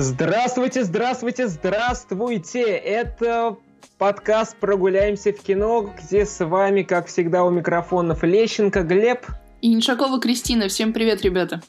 Здравствуйте, здравствуйте, здравствуйте! Это подкаст «Прогуляемся в кино», где с вами, как всегда, у микрофонов Лещенко Глеб. И Иншакова Кристина. Всем привет, ребята!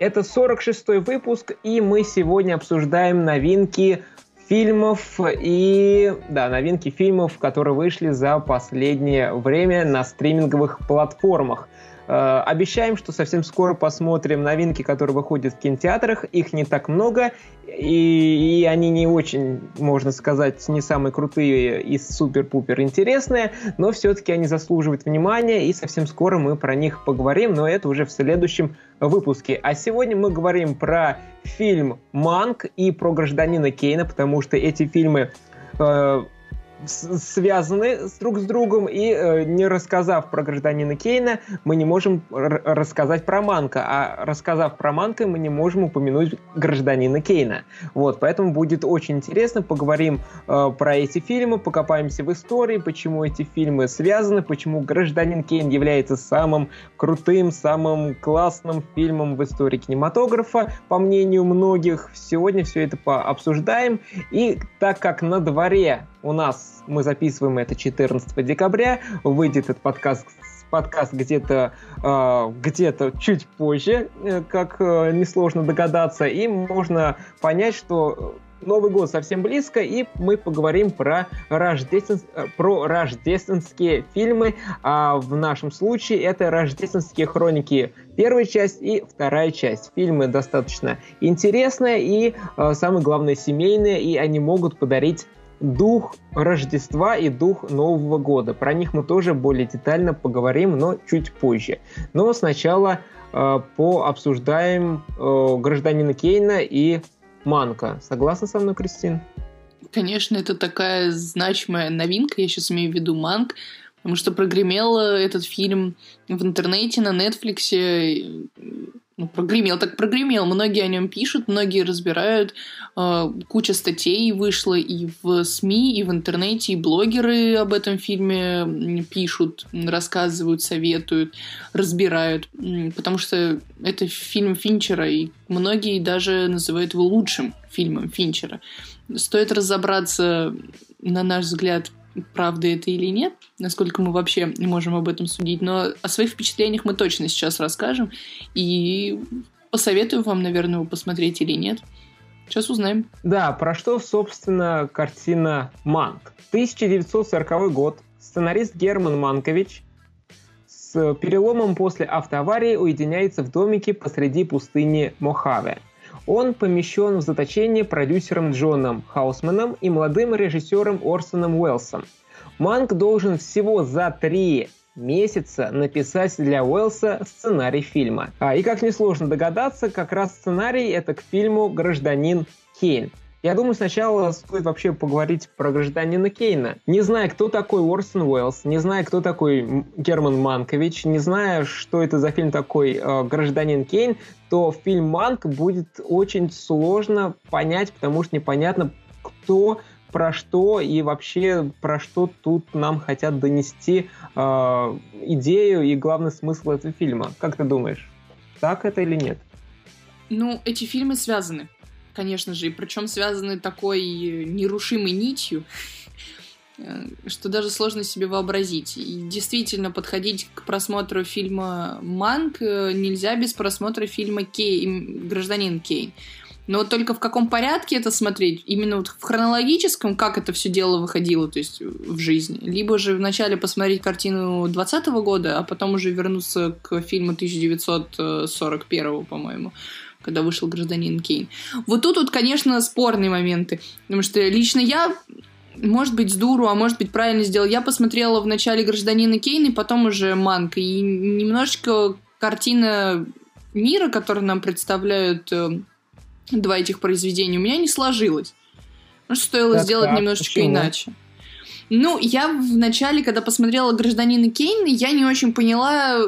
Это 46-й выпуск, и мы сегодня обсуждаем новинки фильмов и, да, новинки фильмов, которые вышли за последнее время на стриминговых платформах. Э, обещаем, что совсем скоро посмотрим новинки, которые выходят в кинотеатрах. Их не так много, и, и они не очень, можно сказать, не самые крутые и супер-пупер интересные, но все-таки они заслуживают внимания, и совсем скоро мы про них поговорим, но это уже в следующем выпуске. А сегодня мы говорим про фильм «Манк» и про «Гражданина Кейна», потому что эти фильмы э, связаны друг с другом, и э, не рассказав про гражданина Кейна, мы не можем рассказать про Манка, а рассказав про Манка, мы не можем упомянуть гражданина Кейна. Вот, поэтому будет очень интересно, поговорим э, про эти фильмы, покопаемся в истории, почему эти фильмы связаны, почему гражданин Кейн является самым крутым, самым классным фильмом в истории кинематографа, по мнению многих. Сегодня все это пообсуждаем, и так как на дворе у нас, мы записываем это 14 декабря, выйдет этот подкаст подкаст где-то э, где-то чуть позже, э, как э, несложно догадаться, и можно понять, что Новый год совсем близко, и мы поговорим про, рождествен... про рождественские фильмы. А в нашем случае это рождественские хроники первая часть и вторая часть. Фильмы достаточно интересные и, э, самое главное, семейные, и они могут подарить дух Рождества и дух Нового года. Про них мы тоже более детально поговорим, но чуть позже. Но сначала э, пообсуждаем э, гражданина Кейна и Манка. Согласна со мной, Кристин? Конечно, это такая значимая новинка. Я сейчас имею в виду Манк, потому что прогремел этот фильм в интернете, на Нетфликсе ну, прогремел, так прогремел. Многие о нем пишут, многие разбирают. Э, куча статей вышла и в СМИ, и в интернете, и блогеры об этом фильме пишут, рассказывают, советуют, разбирают. Потому что это фильм Финчера, и многие даже называют его лучшим фильмом Финчера. Стоит разобраться, на наш взгляд, правда это или нет, насколько мы вообще можем об этом судить, но о своих впечатлениях мы точно сейчас расскажем и посоветую вам, наверное, его посмотреть или нет. Сейчас узнаем. Да, про что, собственно, картина «Манк». 1940 год. Сценарист Герман Манкович с переломом после автоаварии уединяется в домике посреди пустыни Мохаве. Он помещен в заточение продюсером Джоном Хаусманом и молодым режиссером Орсоном Уэллсом. Манк должен всего за три месяца написать для Уэллса сценарий фильма. А, и как несложно догадаться, как раз сценарий это к фильму «Гражданин Кейн». Я думаю, сначала стоит вообще поговорить про гражданина Кейна. Не зная, кто такой Уорсон Уэллс, не зная, кто такой Герман Манкович, не зная, что это за фильм такой э, «Гражданин Кейн», то фильм «Манк» будет очень сложно понять, потому что непонятно, кто про что и вообще про что тут нам хотят донести э, идею и главный смысл этого фильма. Как ты думаешь, так это или нет? Ну, эти фильмы связаны конечно же, и причем связаны такой нерушимой нитью, э, что даже сложно себе вообразить. И действительно, подходить к просмотру фильма «Манк» э, нельзя без просмотра фильма Кей... «Гражданин Кейн». Но вот только в каком порядке это смотреть? Именно вот в хронологическом, как это все дело выходило, то есть в жизни. Либо же вначале посмотреть картину 20 года, а потом уже вернуться к фильму 1941, по-моему когда вышел «Гражданин Кейн». Вот тут вот, конечно, спорные моменты, потому что лично я может быть, с дуру, а может быть, правильно сделал. Я посмотрела в начале «Гражданина Кейна» и потом уже «Манка». И немножечко картина мира, который нам представляют э, два этих произведения, у меня не сложилась. Ну, что стоило так, сделать так, немножечко почему? иначе. Ну, я в начале, когда посмотрела «Гражданина Кейна», я не очень поняла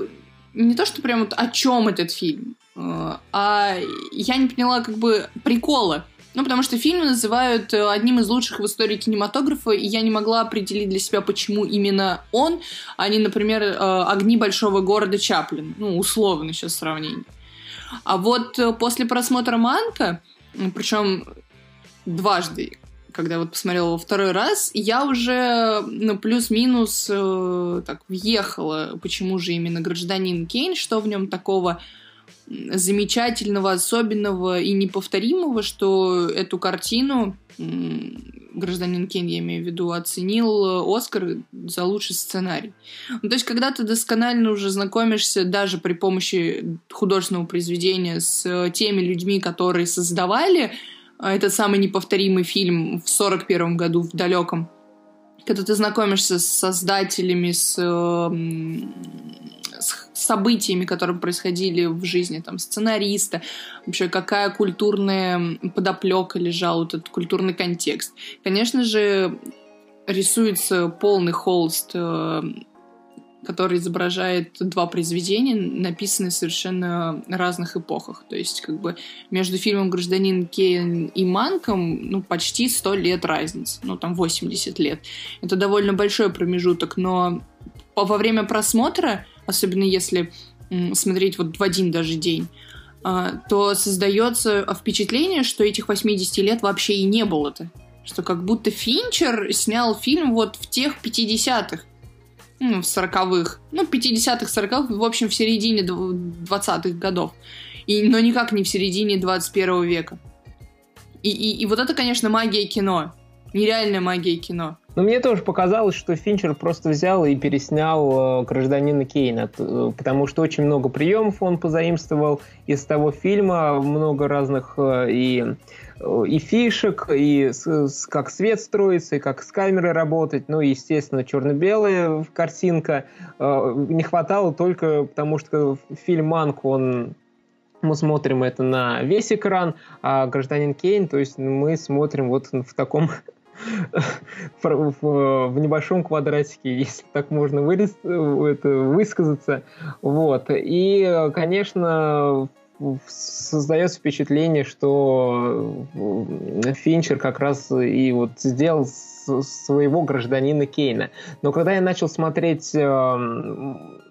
не то, что прям вот о чем этот фильм. Э, а я не поняла как бы прикола. Ну, потому что фильм называют э, одним из лучших в истории кинематографа, и я не могла определить для себя, почему именно он, а не, например, э, «Огни большого города Чаплин». Ну, условно сейчас сравнение. А вот после просмотра «Манка», причем дважды когда вот посмотрела во второй раз, я уже, ну, плюс-минус э, так въехала, почему же именно гражданин Кейн, что в нем такого замечательного, особенного и неповторимого, что эту картину гражданин Кейн, я имею в виду, оценил Оскар за лучший сценарий. Ну, то есть, когда ты досконально уже знакомишься даже при помощи художественного произведения с теми людьми, которые создавали а, этот самый неповторимый фильм в сорок первом году в далеком, когда ты знакомишься с создателями, с событиями, которые происходили в жизни там сценариста, вообще какая культурная подоплека лежала, вот этот культурный контекст. Конечно же, рисуется полный холст э, который изображает два произведения, написанные в совершенно разных эпохах. То есть, как бы между фильмом «Гражданин Кейн» и «Манком» ну, почти 100 лет разницы. Ну, там 80 лет. Это довольно большой промежуток, но во время просмотра, особенно если смотреть вот в один даже день, а, то создается впечатление, что этих 80 лет вообще и не было-то. Что как будто Финчер снял фильм вот в тех 50-х ну, в 40-х, ну, 50-х, 40-х, в общем, в середине 20-х годов. И, но никак не в середине 21 века. И, и, и вот это, конечно, магия кино. Нереальная магия кино. Но мне тоже показалось, что Финчер просто взял и переснял э, «Гражданина Кейна», э, потому что очень много приемов он позаимствовал из того фильма, много разных э, и и фишек, и с, как свет строится, и как с камерой работать. Ну, естественно, черно-белая картинка. Не хватало только потому, что фильм «Манк», он мы смотрим это на весь экран, а «Гражданин Кейн», то есть мы смотрим вот в таком в, небольшом квадратике, если так можно вырез, это, высказаться. Вот. И, конечно, создается впечатление, что Финчер как раз и вот сделал своего гражданина Кейна. Но когда я начал смотреть э,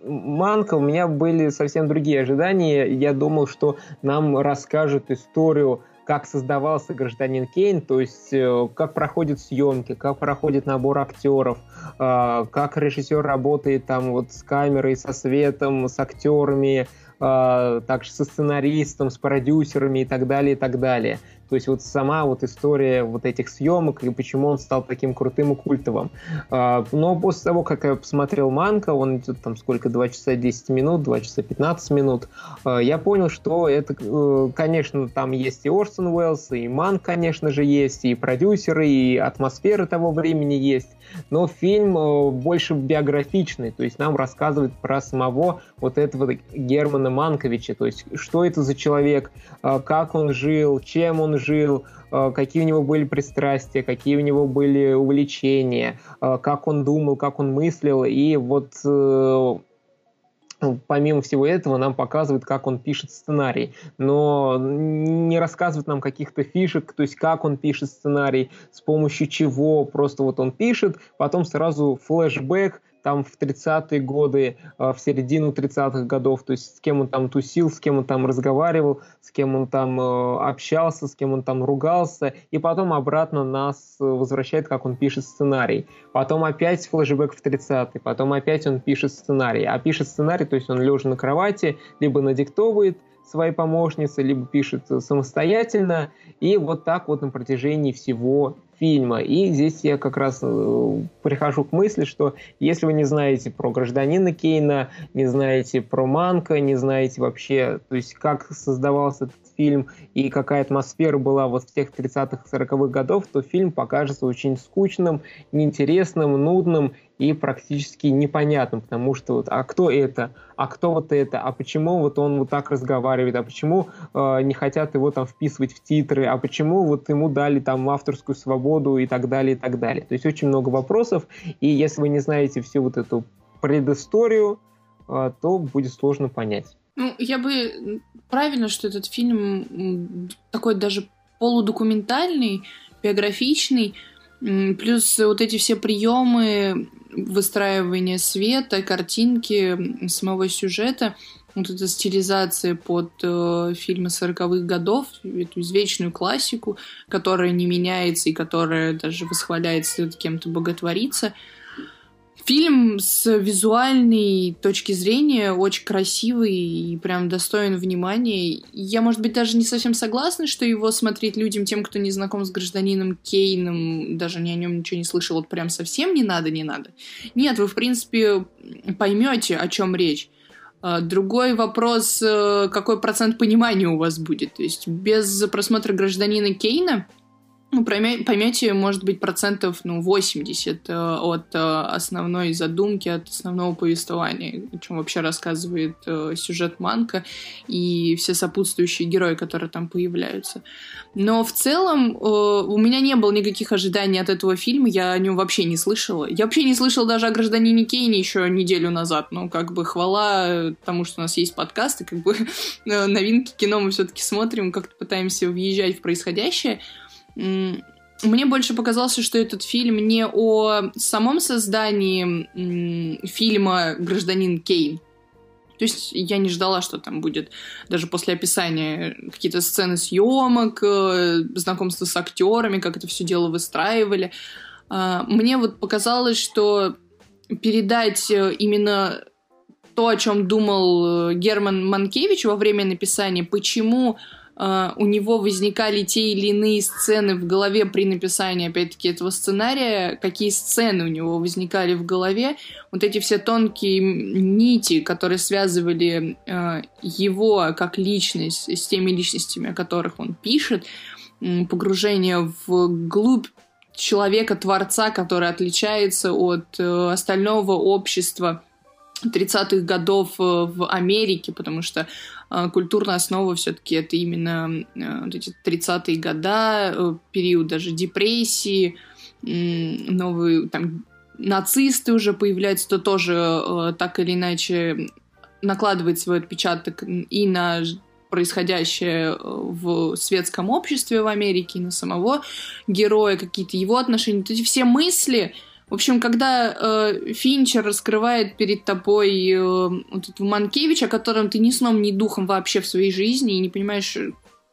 Манка, у меня были совсем другие ожидания. Я думал, что нам расскажут историю как создавался гражданин Кейн, то есть э, как проходят съемки, как проходит набор актеров, э, как режиссер работает там вот с камерой, со светом, с актерами, э, также со сценаристом, с продюсерами и так далее, и так далее. То есть вот сама вот история вот этих съемок и почему он стал таким крутым и культовым. А, но после того, как я посмотрел Манка, он идет там сколько, 2 часа 10 минут, 2 часа 15 минут, а, я понял, что это, э, конечно, там есть и Орсон Уэллс, и Манк, конечно же, есть, и продюсеры, и атмосфера того времени есть, но фильм э, больше биографичный, то есть нам рассказывает про самого вот этого Германа Манковича, то есть что это за человек, а, как он жил, чем он жил, э, какие у него были пристрастия, какие у него были увлечения, э, как он думал, как он мыслил. И вот э, помимо всего этого нам показывает, как он пишет сценарий, но не рассказывает нам каких-то фишек, то есть как он пишет сценарий, с помощью чего, просто вот он пишет, потом сразу флешбэк, там в 30-е годы, а, в середину 30-х годов, то есть с кем он там тусил, с кем он там разговаривал, с кем он там э, общался, с кем он там ругался, и потом обратно нас возвращает, как он пишет сценарий. Потом опять флешбэк в 30-е, потом опять он пишет сценарий. А пишет сценарий, то есть он лежа на кровати, либо надиктовывает, своей помощницы, либо пишет самостоятельно, и вот так вот на протяжении всего фильма. И здесь я как раз э, прихожу к мысли, что если вы не знаете про гражданина Кейна, не знаете про Манка, не знаете вообще, то есть как создавался этот фильм и какая атмосфера была вот в тех 30-х, 40-х годов, то фильм покажется очень скучным, неинтересным, нудным и практически непонятным, потому что вот, а кто это, а кто вот это, а почему вот он вот так разговаривает, а почему э, не хотят его там вписывать в титры, а почему вот ему дали там авторскую свободу и так далее, и так далее. То есть очень много вопросов, и если вы не знаете всю вот эту предысторию, э, то будет сложно понять. Ну, я бы... Правильно, что этот фильм такой даже полудокументальный, биографичный, плюс вот эти все приемы выстраивания света, картинки, самого сюжета, вот эта стилизация под э, фильмы 40-х годов, эту извечную классику, которая не меняется и которая даже восхваляется, кем-то боготворится. Фильм с визуальной точки зрения очень красивый и прям достоин внимания. Я, может быть, даже не совсем согласна, что его смотреть людям, тем, кто не знаком с гражданином Кейном, даже ни о нем ничего не слышал, вот прям совсем не надо, не надо. Нет, вы, в принципе, поймете, о чем речь. А, другой вопрос, э, какой процент понимания у вас будет. То есть без просмотра гражданина Кейна ну, поймете, может быть, процентов ну, 80 э, от э, основной задумки, от основного повествования, о чем вообще рассказывает э, сюжет Манка и все сопутствующие герои, которые там появляются. Но в целом у меня не было никаких ожиданий от этого фильма, я о нем вообще не слышала. Я вообще не слышала даже о гражданине Кейне еще неделю назад. Ну, как бы хвала тому, что у нас есть подкасты, как бы новинки кино мы все-таки смотрим, как-то пытаемся въезжать в происходящее. Мне больше показалось, что этот фильм не о самом создании фильма «Гражданин Кейн». То есть я не ждала, что там будет даже после описания какие-то сцены съемок, э, знакомство с актерами, как это все дело выстраивали. А, мне вот показалось, что передать э, именно то, о чем думал э, Герман Манкевич во время написания, почему Uh, у него возникали те или иные сцены в голове при написании, опять-таки, этого сценария, какие сцены у него возникали в голове, вот эти все тонкие нити, которые связывали uh, его как личность с теми личностями, о которых он пишет, погружение в глубь человека-творца, который отличается от uh, остального общества 30-х годов в Америке, потому что а, культурная основа все-таки это именно а, вот эти 30-е года, э, период даже депрессии, новые там нацисты уже появляются, то тоже э, так или иначе накладывает свой отпечаток и на происходящее э, в светском обществе в Америке, и на самого героя, какие-то его отношения. Вот эти все мысли, в общем, когда э, Финчер раскрывает перед тобой э, вот этого Манкевича, о котором ты ни сном, ни духом вообще в своей жизни и не понимаешь,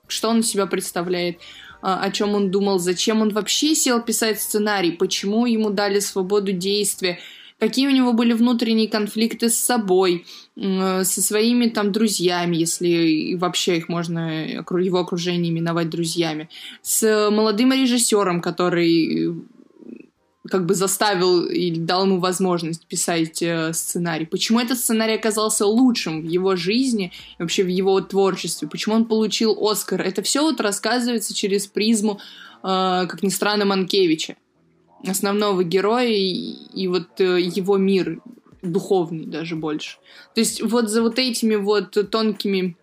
что он из себя представляет, э, о чем он думал, зачем он вообще сел писать сценарий, почему ему дали свободу действия, какие у него были внутренние конфликты с собой, э, со своими там друзьями, если вообще их можно его окружение именовать друзьями, с молодым режиссером, который как бы заставил или дал ему возможность писать э, сценарий. Почему этот сценарий оказался лучшим в его жизни, вообще в его творчестве? Почему он получил Оскар? Это все вот рассказывается через призму, э, как ни странно, Манкевича, основного героя и, и вот э, его мир духовный даже больше. То есть вот за вот этими вот тонкими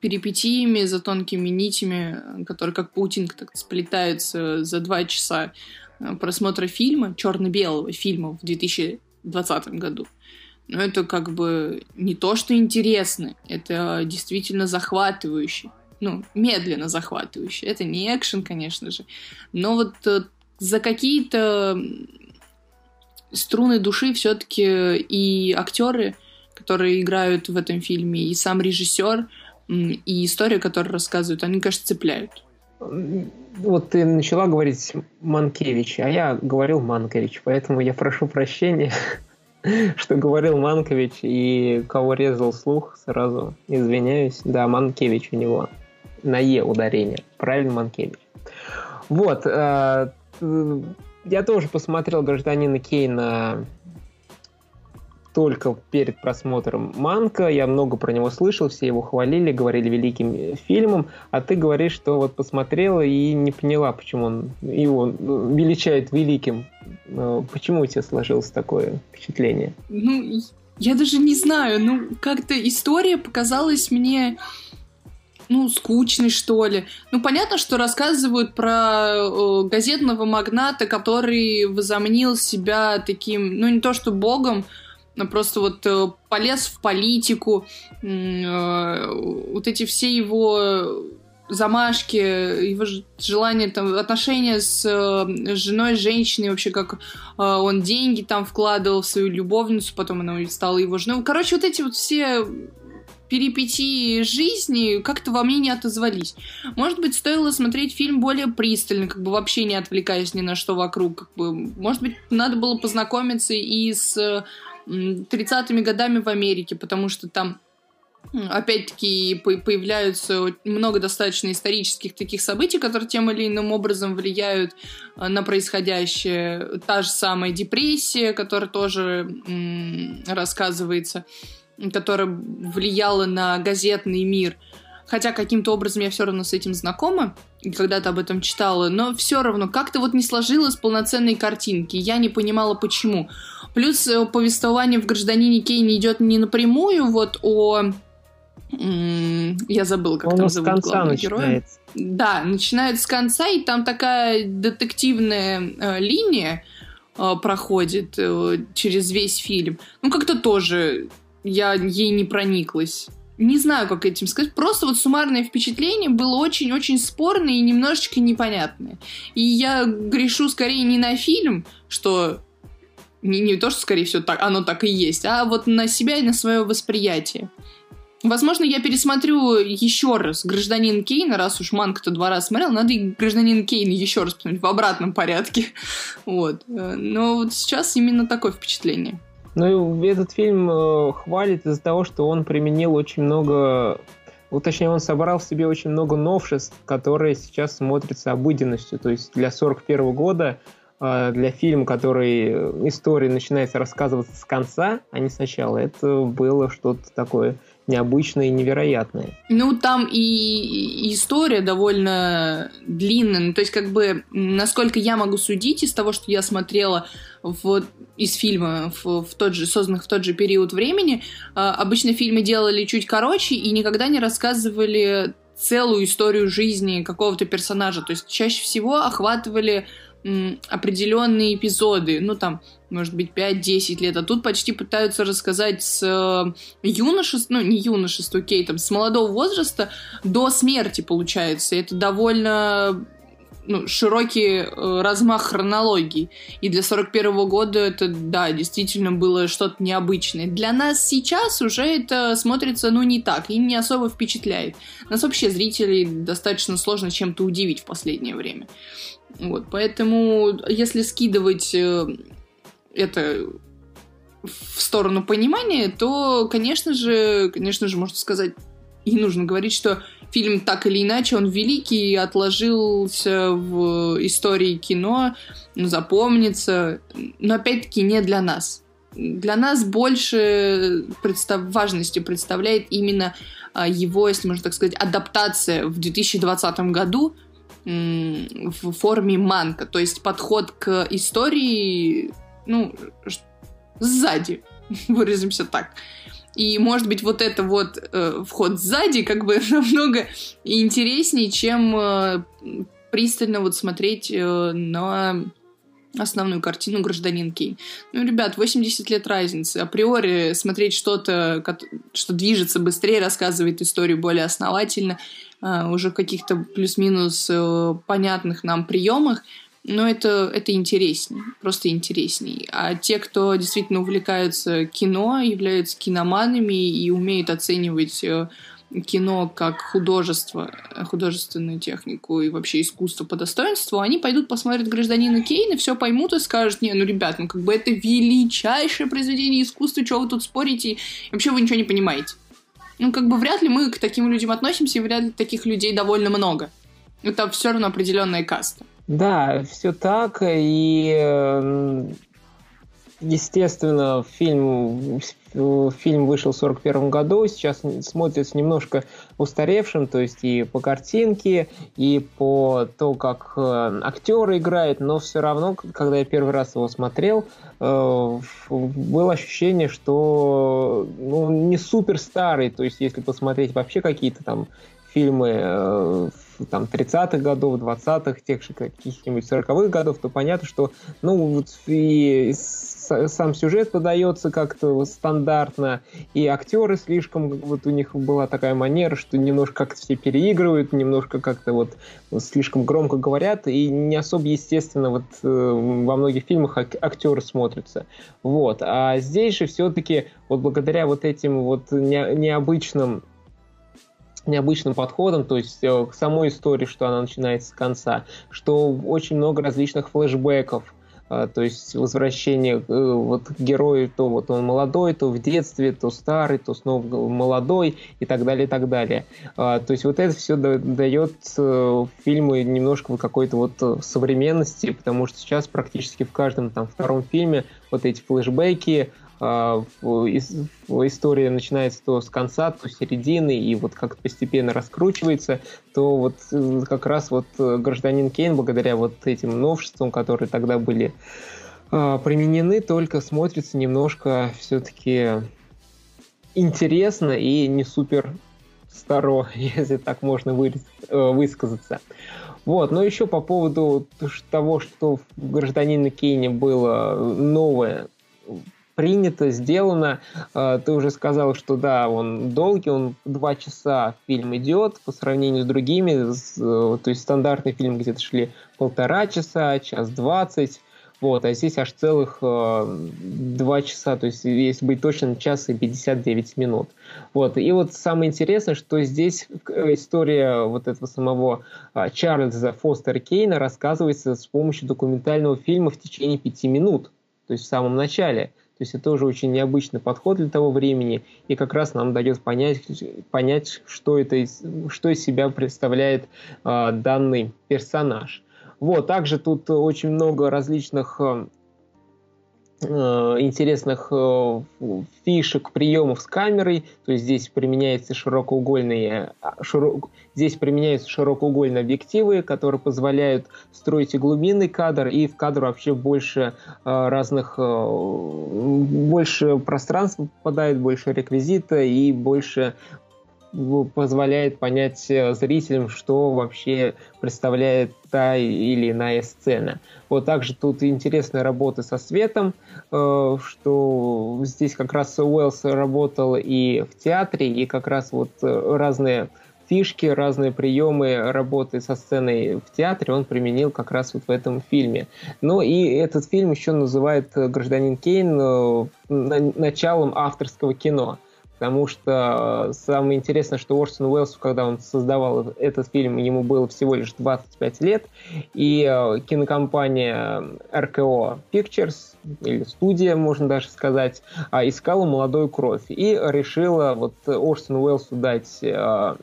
перипетиями, за тонкими нитями, которые как паутинка так сплетаются за два часа Э, просмотра фильма, черно-белого фильма в 2020 году. Но это как бы не то, что интересно, это действительно захватывающе. Ну, медленно захватывающе. Это не экшен, конечно же. Но вот э, за какие-то струны души все-таки и актеры, которые играют в этом фильме, и сам режиссер, и история, которую рассказывают, они, кажется, цепляют вот ты начала говорить Манкевич, а я говорил Манкович, поэтому я прошу прощения, что говорил Манкович и кого резал слух, сразу извиняюсь. Да, Манкевич у него на Е ударение. Правильно, Манкевич. Вот, э, я тоже посмотрел «Гражданина Кейна» только перед просмотром Манка. Я много про него слышал, все его хвалили, говорили великим фильмом. А ты говоришь, что вот посмотрела и не поняла, почему он его величает великим. Э, почему у тебя сложилось такое впечатление? Ну, я даже не знаю. Ну, как-то история показалась мне ну, скучный, что ли. Ну, понятно, что рассказывают про э, газетного магната, который возомнил себя таким, ну, не то что богом, просто вот э, полез в политику, э, вот эти все его замашки, его желание, там, отношения с э, женой, женщиной, вообще как он деньги там вкладывал в свою любовницу, потом она стала его женой. Короче, вот эти вот все перипетии жизни как-то во мне не отозвались. Может быть, стоило смотреть фильм более пристально, как бы вообще не отвлекаясь ни на что вокруг. Как бы, может быть, надо было познакомиться и с 30-ми годами в Америке, потому что там опять-таки появляются много достаточно исторических таких событий, которые тем или иным образом влияют э, на происходящее. Та же самая депрессия, которая тоже рассказывается, которая влияла на газетный мир. Хотя каким-то образом я все равно с этим знакома, когда-то об этом читала, но все равно как-то вот не сложилось полноценной картинки. Я не понимала, почему. Плюс э, повествование в «Гражданине Кейне» идет не напрямую вот о я забыл, как Он там зовут конца героя. Да, начинает с конца, и там такая детективная э, линия э, проходит э, через весь фильм. Ну, как-то тоже я ей не прониклась. Не знаю, как этим сказать. Просто вот суммарное впечатление было очень-очень спорное и немножечко непонятное. И я грешу скорее не на фильм, что не, не то, что, скорее всего, так, оно так и есть, а вот на себя и на свое восприятие. Возможно, я пересмотрю еще раз «Гражданин Кейн», раз уж Манк-то два раза смотрел, надо и «Гражданин Кейн» еще раз посмотреть в обратном порядке. Вот. Но вот сейчас именно такое впечатление. Ну, этот фильм э, хвалит из-за того, что он применил очень много ну, точнее, он собрал в себе очень много новшеств, которые сейчас смотрятся обыденностью. То есть для 41 года, э, для фильма, который э, история начинается рассказываться с конца, а не сначала, это было что-то такое необычное и невероятное. Ну, там и, история довольно длинная. Ну, то есть, как бы, насколько я могу судить из того, что я смотрела в, из фильма в, в тот же, созданных в тот же период времени, э, обычно фильмы делали чуть короче и никогда не рассказывали целую историю жизни какого-то персонажа. То есть чаще всего охватывали определенные эпизоды, ну там, может быть, 5-10 лет, а тут почти пытаются рассказать с э, юношества, ну не юношества, окей, там, с молодого возраста до смерти, получается. Это довольно ну, широкий э, размах хронологии. И для 41 -го года это, да, действительно было что-то необычное. Для нас сейчас уже это смотрится, ну, не так и не особо впечатляет. Нас вообще зрителей достаточно сложно чем-то удивить в последнее время. Вот, поэтому, если скидывать э, это в сторону понимания, то, конечно же, конечно же, можно сказать, и нужно говорить, что фильм так или иначе, он великий, отложился в истории кино, запомнится, но опять-таки не для нас. Для нас больше представ... важности представляет именно а, его, если можно так сказать, адаптация в 2020 году в форме манка, то есть подход к истории, ну, сзади, выразимся так. И, может быть, вот это вот э, вход сзади как бы намного интереснее, чем э, пристально вот смотреть э, на основную картину «Гражданин Кейн». Ну, ребят, 80 лет разницы. Априори смотреть что-то, что движется быстрее, рассказывает историю более основательно, уже в каких-то плюс-минус э, понятных нам приемах, но это, это интересней, просто интересней. А те, кто действительно увлекаются кино, являются киноманами и умеют оценивать э, кино как художество, художественную технику и вообще искусство по достоинству, они пойдут посмотрят «Гражданина Кейна», все поймут и скажут, не, ну, ребят, ну, как бы это величайшее произведение искусства, что вы тут спорите, и вообще вы ничего не понимаете. Ну, как бы вряд ли мы к таким людям относимся, и вряд ли таких людей довольно много. Это все равно определенная каста. Да, все так, и естественно, фильм, фильм вышел в 1941 году, сейчас смотрится немножко устаревшим, то есть и по картинке, и по то, как э, актеры играют, но все равно, когда я первый раз его смотрел, э, было ощущение, что ну, не супер старый, то есть если посмотреть вообще какие-то там фильмы э, там 30-х годов, 20-х, тех же каких-нибудь 40-х годов, то понятно, что ну вот и сам сюжет подается как-то стандартно, и актеры слишком, вот у них была такая манера, что немножко как-то все переигрывают, немножко как-то вот слишком громко говорят, и не особо естественно вот э, во многих фильмах ак- актеры смотрятся. Вот. А здесь же все-таки вот благодаря вот этим вот не, необычным необычным подходом, то есть э, к самой истории, что она начинается с конца, что очень много различных флешбеков, э, то есть возвращение э, вот к герою, то вот он молодой, то в детстве, то старый, то снова молодой и так далее, и так далее. То есть вот это все дает фильму немножко какой-то вот современности, потому что сейчас практически в каждом там втором фильме вот эти флешбеки, история начинается то с конца, то с середины, и вот как постепенно раскручивается, то вот э, как раз вот э, гражданин Кейн, благодаря вот этим новшествам, которые тогда были а, применены, только смотрится немножко все-таки интересно и не супер старо, если так можно э, высказаться. Вот, но еще по поводу того, что в гражданине Кейне было новое, принято, сделано. А, ты уже сказал, что да, он долгий, он два часа фильм идет по сравнению с другими. Э, то есть стандартный фильм где-то шли полтора часа, час двадцать. Вот, а здесь аж целых э, два часа, то есть, если быть точным, час и 59 минут. Вот, и вот самое интересное, что здесь история вот этого самого э, Чарльза Фостера Кейна рассказывается с помощью документального фильма в течение пяти минут, то есть в самом начале. То есть это тоже очень необычный подход для того времени, и как раз нам дает понять, понять что, это, что из себя представляет э, данный персонаж. Вот, также тут очень много различных Э, интересных э, фишек, приемов с камерой, то есть здесь применяются широкоугольные, а, широк, здесь применяются широкоугольные объективы, которые позволяют строить и глубинный кадр, и в кадр вообще больше э, разных, больше пространства попадает, больше реквизита и больше позволяет понять э, зрителям, что вообще представляет та или иная сцена. Вот также тут интересная работа со светом, э, что здесь как раз Уэллс работал и в театре, и как раз вот э, разные фишки, разные приемы работы со сценой в театре он применил как раз вот в этом фильме. Ну и этот фильм еще называют «Гражданин Кейн» началом авторского кино – потому что э, самое интересное, что Орсон Уэллс, когда он создавал этот фильм, ему было всего лишь 25 лет, и э, кинокомпания RKO Pictures, или студия, можно даже сказать, а, искала молодую кровь и решила вот Орсон Уэллсу дать э, а,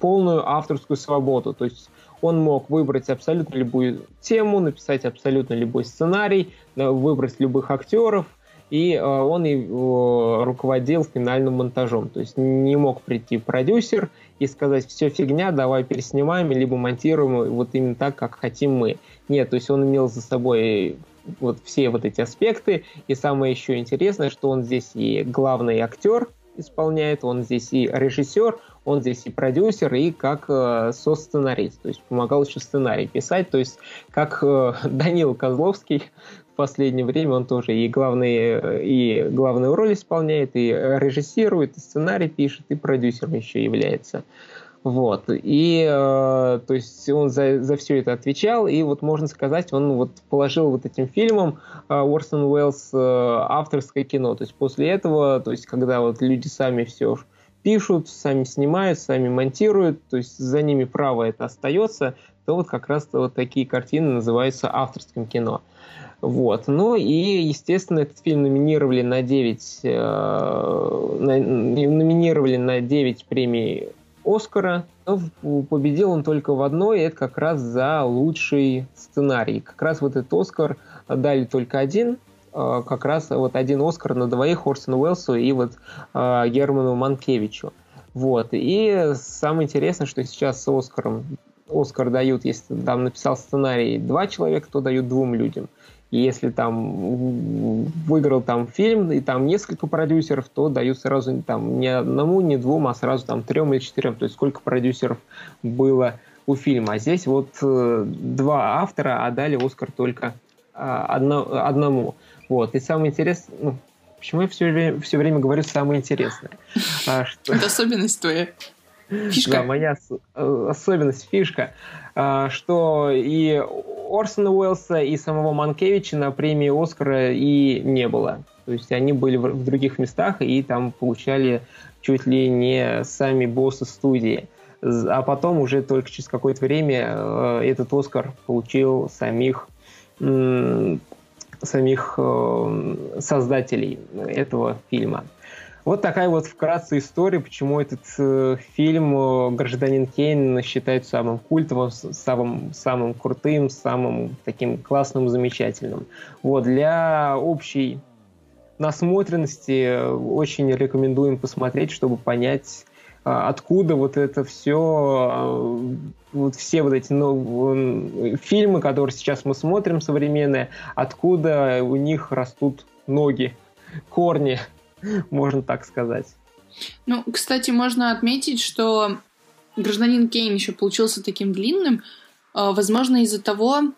полную авторскую свободу, то есть он мог выбрать абсолютно любую тему, написать абсолютно любой сценарий, выбрать любых актеров – и э, он и руководил финальным монтажом. То есть не мог прийти продюсер и сказать, все фигня, давай переснимаем, либо монтируем вот именно так, как хотим мы. Нет, то есть он имел за собой вот все вот эти аспекты. И самое еще интересное, что он здесь и главный актер исполняет, он здесь и режиссер, он здесь и продюсер, и как э, со-сценарист, то есть помогал еще сценарий писать, то есть как э, Данил Козловский в последнее время он тоже и главные, и главную роль исполняет, и режиссирует, и сценарий пишет, и продюсером еще является. Вот. И, э, то есть, он за, за все это отвечал, и вот, можно сказать, он вот положил вот этим фильмом э, Уорсон Уэллс э, авторское кино. То есть, после этого, то есть, когда вот люди сами все пишут, сами снимают, сами монтируют, то есть, за ними право это остается, то вот как раз вот такие картины называются авторским кино. Вот. Ну и, естественно, этот фильм номинировали на 9, э, номинировали на 9 премий Оскара, но победил он только в одной, и это как раз за лучший сценарий. Как раз вот этот Оскар дали только один, э, как раз вот один Оскар на двоих Орсону Уэллсу и вот э, Герману Манкевичу. Вот. И самое интересное, что сейчас с Оскаром Оскар дают, если там написал сценарий два человека, то дают двум людям. Если там выиграл там фильм, и там несколько продюсеров, то дают сразу там не одному, не двум, а сразу там трем или четырем. То есть сколько продюсеров было у фильма. А здесь вот э, два автора, а дали Оскар только э, одно, одному. Вот. И самое интересное, ну, почему я все время, все время говорю самое интересное? А. Это особенность твоя. Фишка. Да, моя э, особенность, фишка, а, что и Орсона Уэллса, и самого Манкевича на премии Оскара и не было. То есть они были в других местах и там получали чуть ли не сами боссы студии. А потом уже только через какое-то время э, этот Оскар получил самих самих э, создателей этого фильма. Вот такая вот вкратце история, почему этот э, фильм э, «Гражданин Кейн» считают самым культовым, самым, самым крутым, самым таким классным, замечательным. Вот, для общей насмотренности э, очень рекомендуем посмотреть, чтобы понять, э, откуда вот это все, вот все вот эти ну, фильмы, которые сейчас мы смотрим современные, откуда у них растут ноги, корни, можно так сказать. Ну, кстати, можно отметить, что гражданин Кейн еще получился таким длинным, э, возможно, из-за того,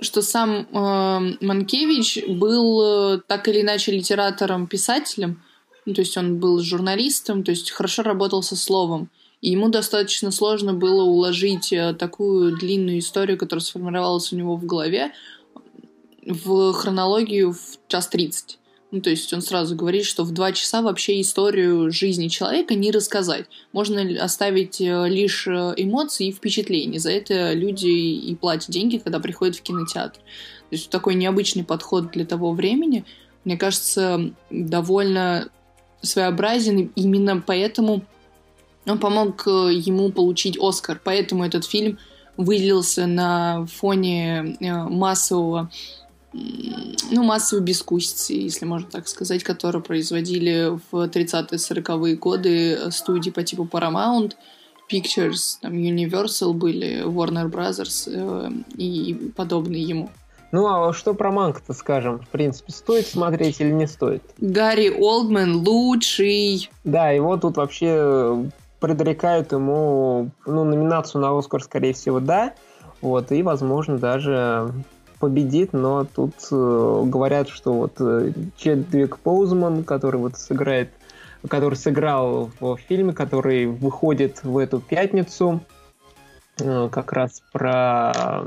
что сам э, Манкевич был э, так или иначе литератором, писателем, ну, то есть он был журналистом, то есть хорошо работал со словом. И ему достаточно сложно было уложить такую длинную историю, которая сформировалась у него в голове, в хронологию в час тридцать. Ну, то есть он сразу говорит, что в два часа вообще историю жизни человека не рассказать. Можно оставить э, лишь э, эмоции и впечатления. За это люди и платят деньги, когда приходят в кинотеатр. То есть такой необычный подход для того времени, мне кажется, довольно своеобразен. Именно поэтому он помог э, ему получить Оскар. Поэтому этот фильм выделился на фоне массового ну, массовой бескусицы, если можно так сказать, которую производили в 30-40-е годы студии по типу Paramount, Pictures, там Universal были, Warner Brothers э, и подобные ему. Ну, а что про Манк-то скажем? В принципе, стоит смотреть или не стоит? Гарри Олдман лучший. Да, его тут вообще предрекают ему ну, номинацию на Оскар, скорее всего, да. Вот, и, возможно, даже победит, но тут э, говорят, что вот э, Чедвик Поузман, который вот сыграет, который сыграл в фильме, который выходит в эту пятницу, э, как раз про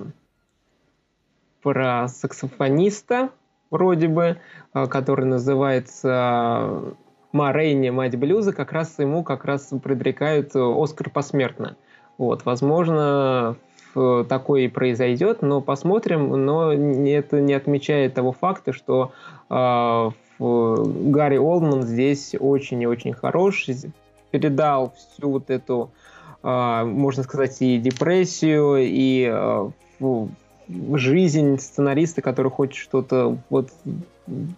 про саксофониста, вроде бы, э, который называется Ма Рейни, мать блюза, как раз ему как раз предрекают Оскар посмертно. Вот, возможно, Э, такое и произойдет, но посмотрим, но это не отмечает того факта, что э, Гарри Олдман здесь очень и очень хорош, передал всю вот эту, э, можно сказать, и депрессию, и э, жизнь сценариста, который хочет что-то вот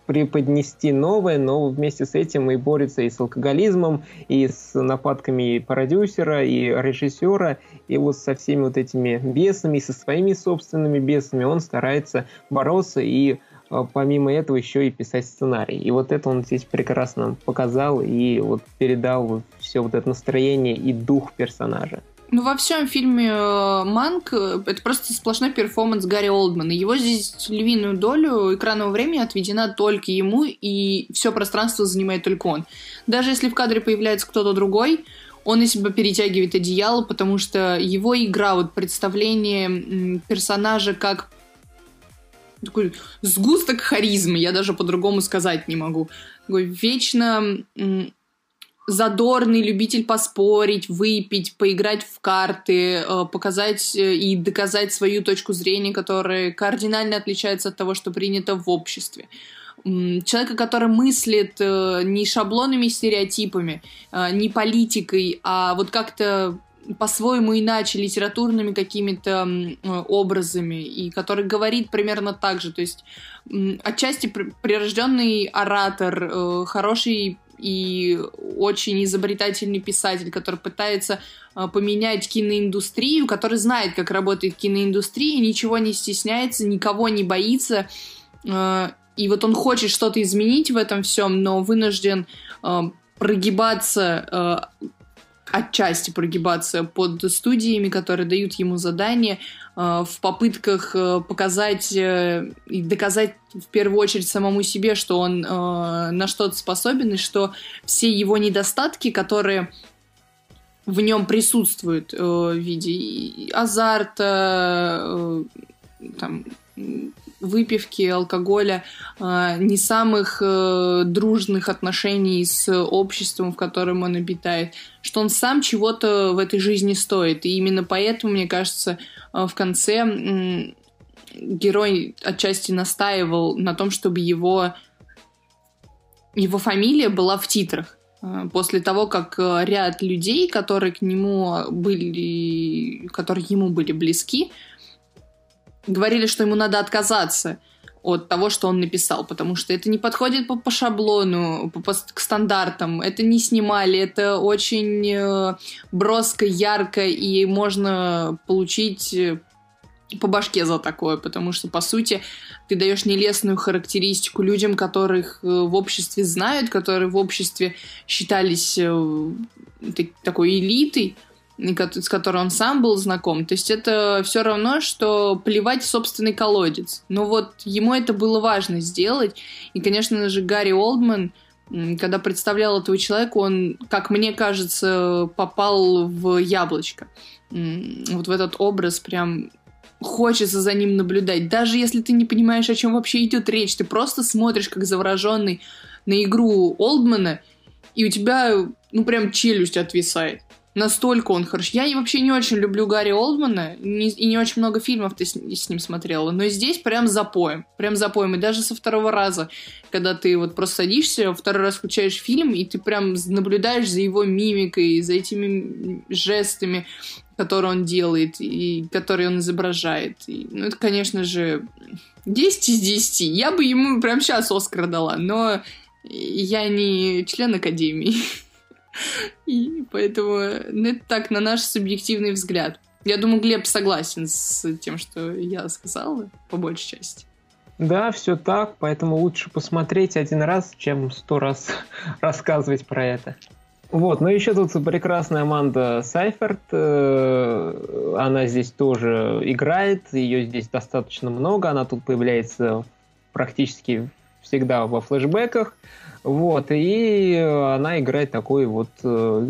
преподнести новое, но вместе с этим и борется и с алкоголизмом, и с нападками продюсера, и режиссера, и вот со всеми вот этими бесами, и со своими собственными бесами он старается бороться и а, помимо этого еще и писать сценарий. И вот это он здесь прекрасно показал и вот передал все вот это настроение и дух персонажа. Ну, во всем фильме э, Манк э, это просто сплошной перформанс Гарри Олдмана. Его здесь львиную долю экранного времени отведена только ему, и все пространство занимает только он. Даже если в кадре появляется кто-то другой, он из себя перетягивает одеяло, потому что его игра, вот представление персонажа как такой сгусток харизмы, я даже по-другому сказать не могу. Такой вечно задорный любитель поспорить, выпить, поиграть в карты, э, показать э, и доказать свою точку зрения, которая кардинально отличается от того, что принято в обществе. Человека, который мыслит э, не шаблонами, стереотипами, не политикой, а вот как-то по-своему иначе, литературными какими-то образами, и который говорит примерно так же. То есть отчасти прирожденный оратор, хороший и очень изобретательный писатель, который пытается э, поменять киноиндустрию, который знает, как работает киноиндустрия, ничего не стесняется, никого не боится. Э, и вот он хочет что-то изменить в этом всем, но вынужден э, прогибаться, отчасти прогибаться под студиями, которые дают ему задания э, в попытках э, показать э, и доказать в первую очередь самому себе, что он на что-то способен, и что все его недостатки, которые в нем присутствуют в виде азарта, там, выпивки, алкоголя, э, не самых э, дружных отношений с обществом, в котором он обитает, что он сам чего-то в этой жизни стоит. И именно поэтому, мне кажется, э, в конце герой отчасти настаивал на том, чтобы его, его фамилия была в титрах после того, как ряд людей, которые к нему были, которые ему были близки, говорили, что ему надо отказаться от того, что он написал, потому что это не подходит по, по шаблону, по, по, к стандартам, это не снимали, это очень э, броско, ярко, и можно получить э, по башке за такое, потому что, по сути, ты даешь нелестную характеристику людям, которых э, в обществе знают, которые в обществе считались э, такой элитой, с которой он сам был знаком. То есть это все равно, что плевать в собственный колодец. Но вот ему это было важно сделать. И, конечно же, Гарри Олдман, когда представлял этого человека, он, как мне кажется, попал в яблочко. Вот в этот образ прям хочется за ним наблюдать. Даже если ты не понимаешь, о чем вообще идет речь, ты просто смотришь как завороженный на игру Олдмана, и у тебя, ну, прям челюсть отвисает. Настолько он хорош. Я вообще не очень люблю Гарри Олдмана, не, и не очень много фильмов ты с, с ним смотрела, но здесь прям запоем. Прям запоем. И даже со второго раза, когда ты вот просто садишься, второй раз включаешь фильм, и ты прям наблюдаешь за его мимикой, за этими жестами, которые он делает, и которые он изображает. И, ну, это, конечно же, 10 из 10. Я бы ему прям сейчас Оскар дала, но я не член Академии. И поэтому ну, это так, на наш субъективный взгляд. Я думаю, Глеб согласен с тем, что я сказала, по большей части. Да, все так, поэтому лучше посмотреть один раз, чем сто раз рассказывать про это. Вот, но еще тут прекрасная Аманда Сайферт, э, она здесь тоже играет, ее здесь достаточно много, она тут появляется практически всегда во флэшбэках. Вот, и она играет такую вот э,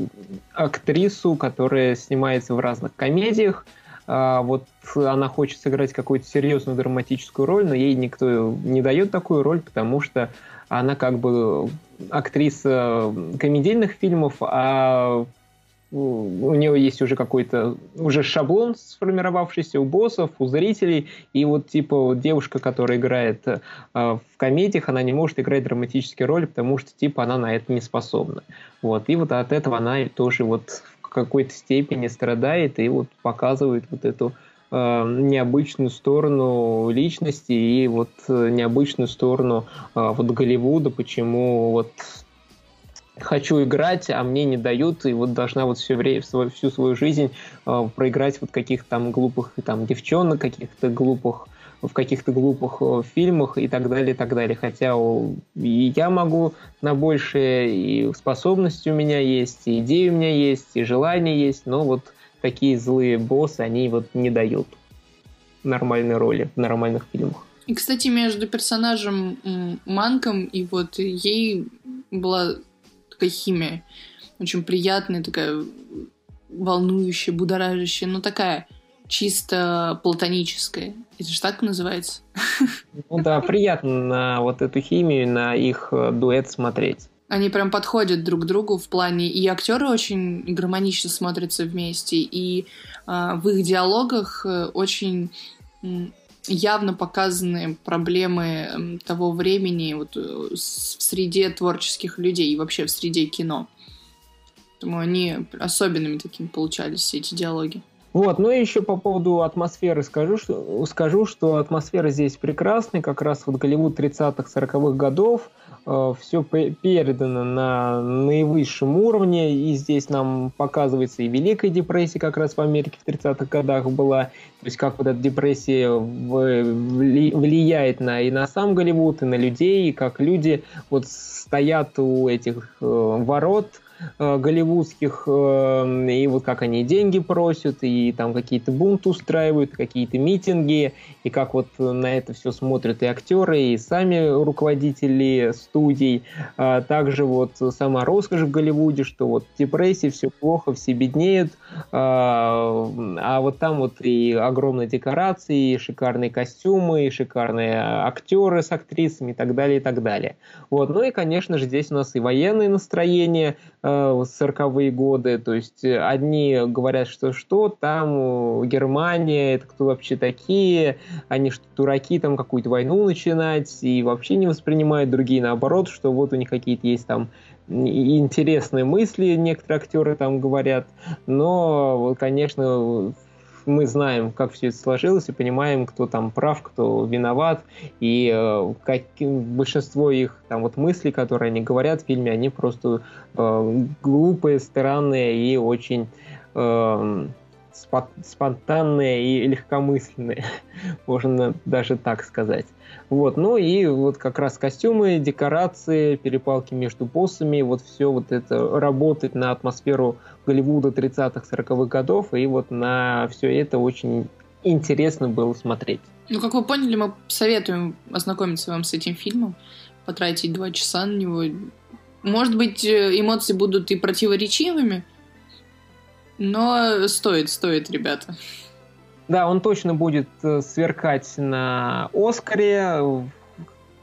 актрису, которая снимается в разных комедиях. А, вот она хочет сыграть какую-то серьезную драматическую роль, но ей никто не дает такую роль, потому что она как бы актриса комедийных фильмов, а у него есть уже какой-то уже шаблон сформировавшийся у боссов, у зрителей, и вот типа вот девушка, которая играет э, в комедиях, она не может играть драматические роли, потому что типа она на это не способна. Вот, и вот от этого она тоже вот в какой-то степени страдает и вот показывает вот эту э, необычную сторону личности и вот э, необычную сторону э, вот Голливуда, почему вот хочу играть, а мне не дают, и вот должна вот все время, всю свою жизнь э, проиграть вот каких-то там глупых там девчонок, каких-то глупых в каких-то глупых э, фильмах и так далее, и так далее. Хотя и я могу на большее, и способности у меня есть, и идеи у меня есть, и желания есть, но вот такие злые боссы, они вот не дают нормальной роли в нормальных фильмах. И, кстати, между персонажем Манком и вот ей была такая химия. Очень приятная, такая волнующая, будоражащая, но такая чисто платоническая. Это же так называется? Ну да, приятно на вот эту химию, на их э, дуэт смотреть. Они прям подходят друг к другу в плане, и актеры очень гармонично смотрятся вместе, и э, в их диалогах э, очень явно показаны проблемы того времени вот, э, в среде творческих людей и вообще в среде кино. Поэтому они особенными такими получались, эти диалоги. Вот, ну и еще по поводу атмосферы скажу, что, скажу, что атмосфера здесь прекрасная, как раз вот Голливуд 30-х, 40-х годов, э, все передано на наивысшем уровне, и здесь нам показывается и Великая депрессия как раз в Америке в 30-х годах была, то есть как вот эта депрессия влияет на, и на сам Голливуд, и на людей, и как люди вот стоят у этих э, ворот, э, голливудских, э, и вот как они деньги просят, и там какие-то бунты устраивают, какие-то митинги, и как вот на это все смотрят и актеры, и сами руководители студий. А также вот сама роскошь в Голливуде, что вот депрессия, все плохо, все беднеют, а вот там вот и огромные декорации, и шикарные костюмы, и шикарные актеры с актрисами и так далее, и так далее. Вот. Ну и, конечно же, здесь у нас и военные настроения, э, 40-е годы, то есть одни говорят, что что, там Германия, это кто вообще такие, они что, дураки, там какую-то войну начинать, и вообще не воспринимают другие наоборот, что вот у них какие-то есть там интересные мысли, некоторые актеры там говорят, но, конечно, мы знаем, как все это сложилось, и понимаем, кто там прав, кто виноват, и э, как, большинство их там вот мыслей, которые они говорят в фильме, они просто э, глупые, странные и очень э, спонтанные и легкомысленные, можно даже так сказать. Вот, ну и вот как раз костюмы, декорации, перепалки между боссами, вот все вот это работает на атмосферу Голливуда 30-х, 40-х годов, и вот на все это очень интересно было смотреть. Ну, как вы поняли, мы советуем ознакомиться вам с этим фильмом, потратить два часа на него. Может быть, э, эмоции будут и противоречивыми, но стоит, стоит, ребята. Да, он точно будет э, сверкать на Оскаре,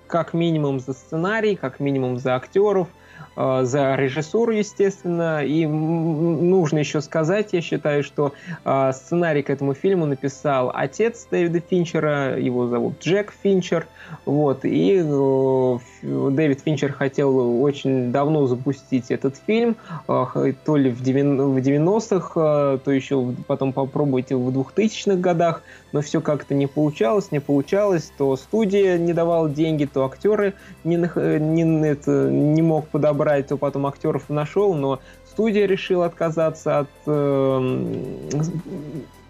как минимум за сценарий, как минимум за актеров – за режиссуру, естественно. И нужно еще сказать, я считаю, что э, сценарий к этому фильму написал отец Дэвида Финчера, его зовут Джек Финчер. Вот, и э, Дэвид Финчер хотел очень давно запустить этот фильм, то ли в 90-х, то еще потом попробуйте в 2000-х годах, но все как-то не получалось, не получалось, то студия не давала деньги, то актеры не, не, это, не мог подобрать, то потом актеров нашел, но студия решила отказаться от э,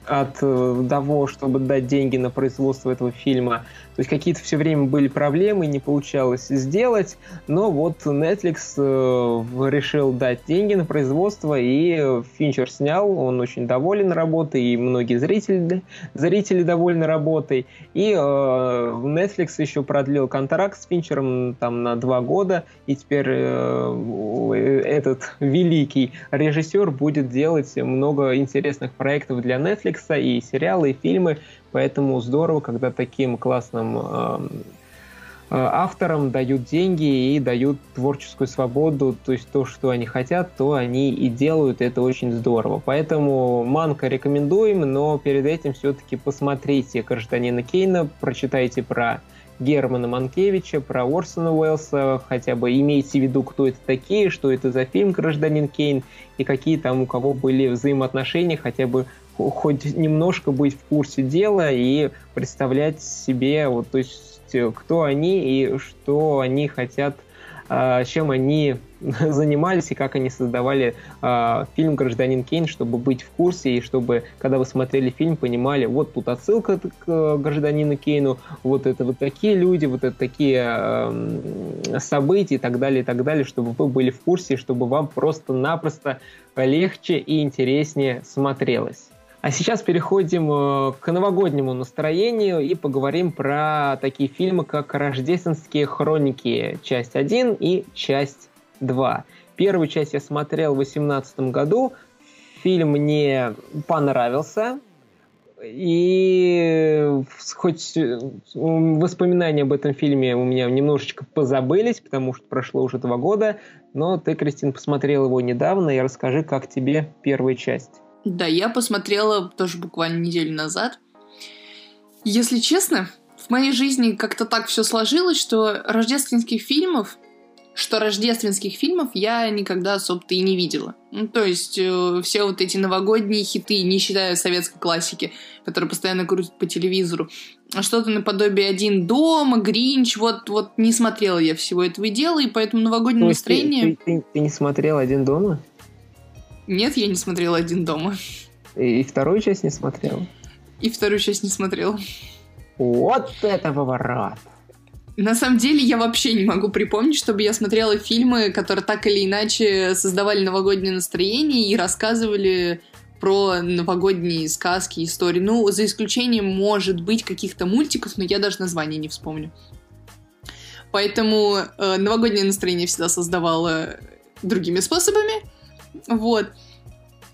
от э, того, чтобы дать деньги на производство этого фильма. То есть какие-то все время были проблемы, не получалось сделать, но вот Netflix э, решил дать деньги на производство, и Финчер снял, он очень доволен работой, и многие зрители, зрители довольны работой. И э, Netflix еще продлил контракт с Финчером там на два года, и теперь э, этот великий режиссер будет делать много интересных проектов для Netflix, и сериалы, и фильмы, Поэтому здорово, когда таким классным эм, э, авторам дают деньги и дают творческую свободу, то есть то, что они хотят, то они и делают, это очень здорово. Поэтому Манка рекомендуем, но перед этим все-таки посмотрите «Гражданина Кейна», прочитайте про Германа Манкевича, про Орсона Уэллса, хотя бы имейте в виду, кто это такие, что это за фильм «Гражданин Кейн» и какие там у кого были взаимоотношения, хотя бы хоть немножко быть в курсе дела и представлять себе, вот, то есть, кто они и что они хотят, а, чем они занимались и как они создавали э, фильм «Гражданин Кейн», чтобы быть в курсе и чтобы, когда вы смотрели фильм, понимали, вот тут отсылка к э, «Гражданину Кейну», вот это вот такие люди, вот это такие э, события и так далее, и так далее, чтобы вы были в курсе, чтобы вам просто-напросто легче и интереснее смотрелось. А сейчас переходим э, к новогоднему настроению и поговорим про такие фильмы, как «Рождественские хроники. Часть 1» и «Часть 2». Первую часть я смотрел в 2018 году. Фильм мне понравился. И хоть э, воспоминания об этом фильме у меня немножечко позабылись, потому что прошло уже два года, но ты, Кристин, посмотрел его недавно, и расскажи, как тебе первая часть. Да, я посмотрела тоже буквально неделю назад. Если честно, в моей жизни как-то так все сложилось, что рождественских фильмов что рождественских фильмов я никогда особо-то и не видела. Ну, то есть э, все вот эти новогодние хиты, не считая советской классики, которые постоянно крутят по телевизору, что-то наподобие «Один дома», «Гринч», вот, вот не смотрела я всего этого и дела, и поэтому новогоднее настроение... Ты, ты, ты, ты не смотрел «Один дома»? Нет, я не смотрела «Один дома». И, и вторую часть не смотрел? И вторую часть не смотрел. Вот это поворот! На самом деле я вообще не могу припомнить, чтобы я смотрела фильмы, которые так или иначе создавали новогоднее настроение и рассказывали про новогодние сказки, истории. Ну, за исключением, может быть, каких-то мультиков, но я даже название не вспомню. Поэтому э, новогоднее настроение всегда создавала другими способами. Вот.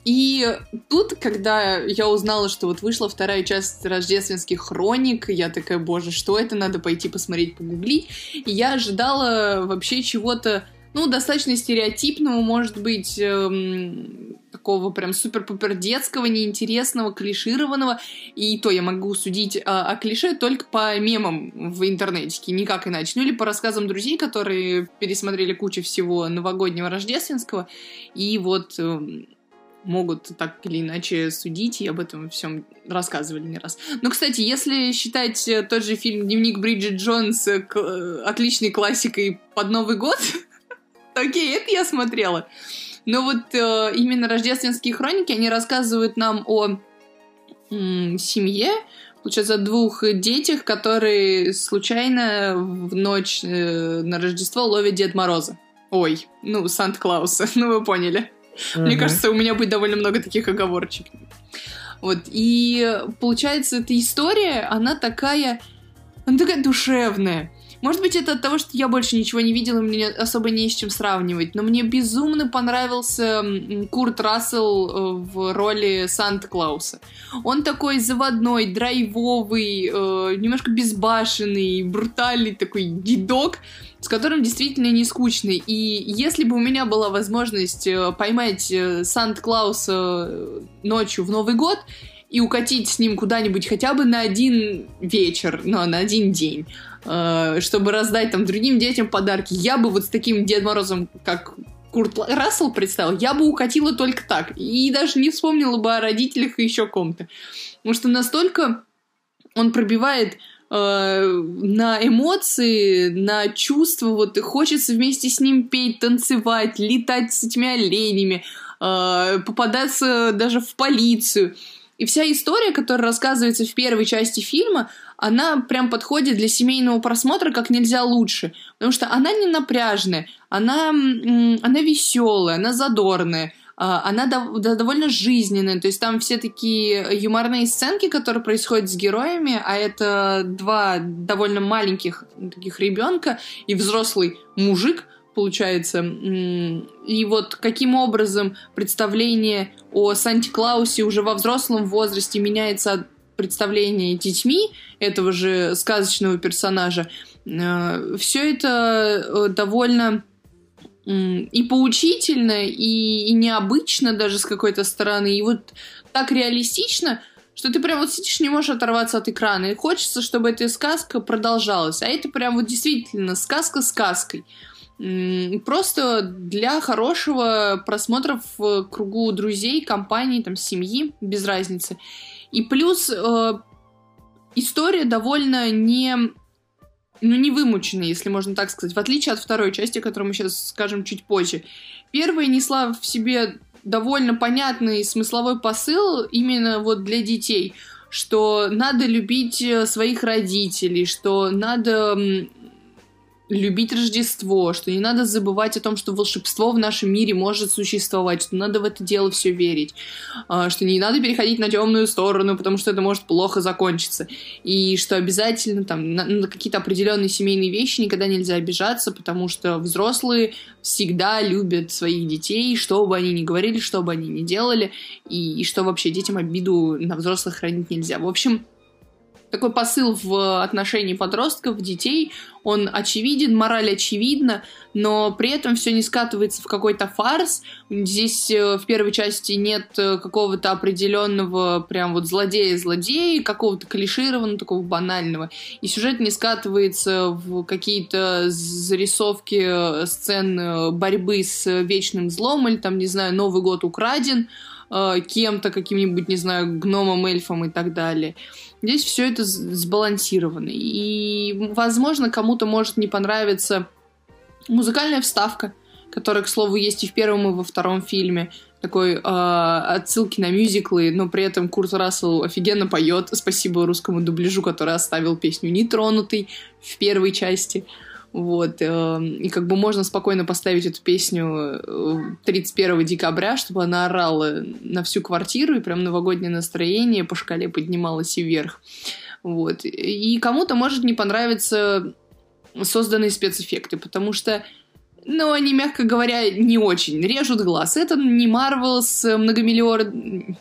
И тут, когда я узнала, что вот вышла вторая часть рождественских хроник, я такая, боже, что это, надо пойти посмотреть, погуглить. И я ожидала вообще чего-то, ну, достаточно стереотипного, может быть, эм, такого прям супер-пупер детского, неинтересного, клишированного. И то я могу судить а, о клише только по мемам в интернете, никак иначе. Ну или по рассказам друзей, которые пересмотрели кучу всего новогоднего, рождественского. И вот эм, могут так или иначе судить, и об этом всем рассказывали не раз. Но, кстати, если считать э, тот же фильм «Дневник Бриджит Джонс» э, э, отличной классикой под Новый год, окей, это я смотрела. Но вот э, именно рождественские хроники, они рассказывают нам о м, семье, получается, о двух детях, которые случайно в ночь э, на Рождество ловят Дед Мороза. Ой, ну, Санта-Клауса, ну вы поняли. Угу. Мне кажется, у меня будет довольно много таких оговорочек. Вот, и получается, эта история, она такая, она такая душевная. Может быть, это от того, что я больше ничего не видела, мне особо не с чем сравнивать, но мне безумно понравился Курт Рассел э, в роли Санта-Клауса. Он такой заводной, драйвовый, э, немножко безбашенный, брутальный такой дедок, с которым действительно не скучно. И если бы у меня была возможность э, поймать Санта-Клауса ночью в Новый год и укатить с ним куда-нибудь хотя бы на один вечер, ну, на один день, чтобы раздать там другим детям подарки. Я бы вот с таким Дед Морозом, как Курт Рассел представил, я бы укатила только так. И даже не вспомнила бы о родителях и еще ком-то. Потому что настолько он пробивает э, на эмоции, на чувства, вот и хочется вместе с ним петь, танцевать, летать с этими оленями, э, попадаться даже в полицию. И вся история, которая рассказывается в первой части фильма, она прям подходит для семейного просмотра как нельзя лучше. Потому что она не напряжная, она, она веселая, она задорная, а, она довольно жизненная, то есть там все такие юморные сценки, которые происходят с героями, а это два довольно маленьких таких ребенка и взрослый мужик, получается. И вот каким образом представление о Санте-Клаусе уже во взрослом возрасте меняется от представления детьми этого же сказочного персонажа. Э, Все это э, довольно и поучительно, и, необычно даже с какой-то стороны, и вот так реалистично, что ты прям вот сидишь, не можешь оторваться от экрана, и хочется, чтобы эта сказка продолжалась. А это прям вот действительно сказка сказкой. Просто для хорошего просмотра в кругу друзей, компаний, там, семьи, без разницы. И плюс э, история довольно не ну, не вымученная, если можно так сказать, в отличие от второй части, которую мы сейчас скажем чуть позже. Первая несла в себе довольно понятный смысловой посыл именно вот для детей, что надо любить э, своих родителей, что надо любить Рождество, что не надо забывать о том, что волшебство в нашем мире может существовать, что надо в это дело все верить, а, что не надо переходить на темную сторону, потому что это может плохо закончиться, и что обязательно там на, какие-то определенные семейные вещи никогда нельзя обижаться, потому что взрослые всегда любят своих детей, что бы они ни говорили, что бы они ни делали, и, и что вообще детям обиду на взрослых хранить нельзя. В общем, такой посыл в отношении подростков, детей, он очевиден, мораль очевидна, но при этом все не скатывается в какой-то фарс. Здесь э, в первой части нет э, какого-то определенного прям вот злодея-злодея, какого-то клишированного, такого банального. И сюжет не скатывается в какие-то зарисовки э, сцен борьбы с вечным злом или там, не знаю, Новый год украден кем-то, каким-нибудь, не знаю, гномом, эльфом и так далее. Здесь все это сбалансировано. И, возможно, кому-то может не понравиться музыкальная вставка, которая, к слову, есть и в первом, и во втором фильме. Такой э, отсылки на мюзиклы, но при этом Курт Рассел офигенно поет. Спасибо русскому дубляжу, который оставил песню «Нетронутый» в первой части. Вот. Э, и как бы можно спокойно поставить эту песню 31 э, декабря, чтобы она орала на всю квартиру, и прям новогоднее настроение по шкале поднималось и вверх. Вот. И кому-то может не понравиться созданные спецэффекты, потому что ну, они, мягко говоря, не очень режут глаз. Это не Марвел с многомиллиард...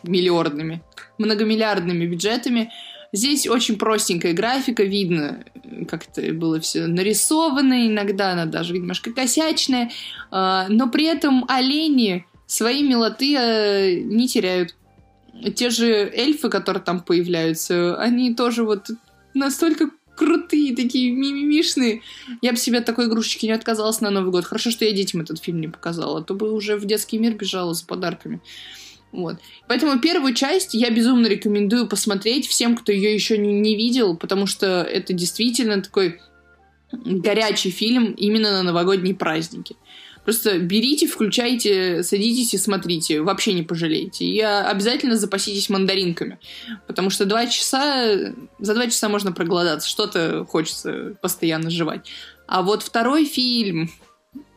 миллиардными, многомиллиардными бюджетами. Здесь очень простенькая графика, видно, как это было все нарисовано, иногда она даже немножко косячная, а, но при этом олени свои милоты а, не теряют. Те же эльфы, которые там появляются, они тоже вот настолько крутые, такие мимимишные. Я бы себе от такой игрушечки не отказалась на Новый год. Хорошо, что я детям этот фильм не показала, а то бы уже в детский мир бежала за подарками. Вот. Поэтому первую часть я безумно рекомендую посмотреть всем, кто ее еще не, не видел, потому что это действительно такой горячий фильм именно на новогодние праздники. Просто берите, включайте, садитесь и смотрите. Вообще не пожалеете. И обязательно запаситесь мандаринками. Потому что два часа... За два часа можно проголодаться. Что-то хочется постоянно жевать. А вот второй фильм...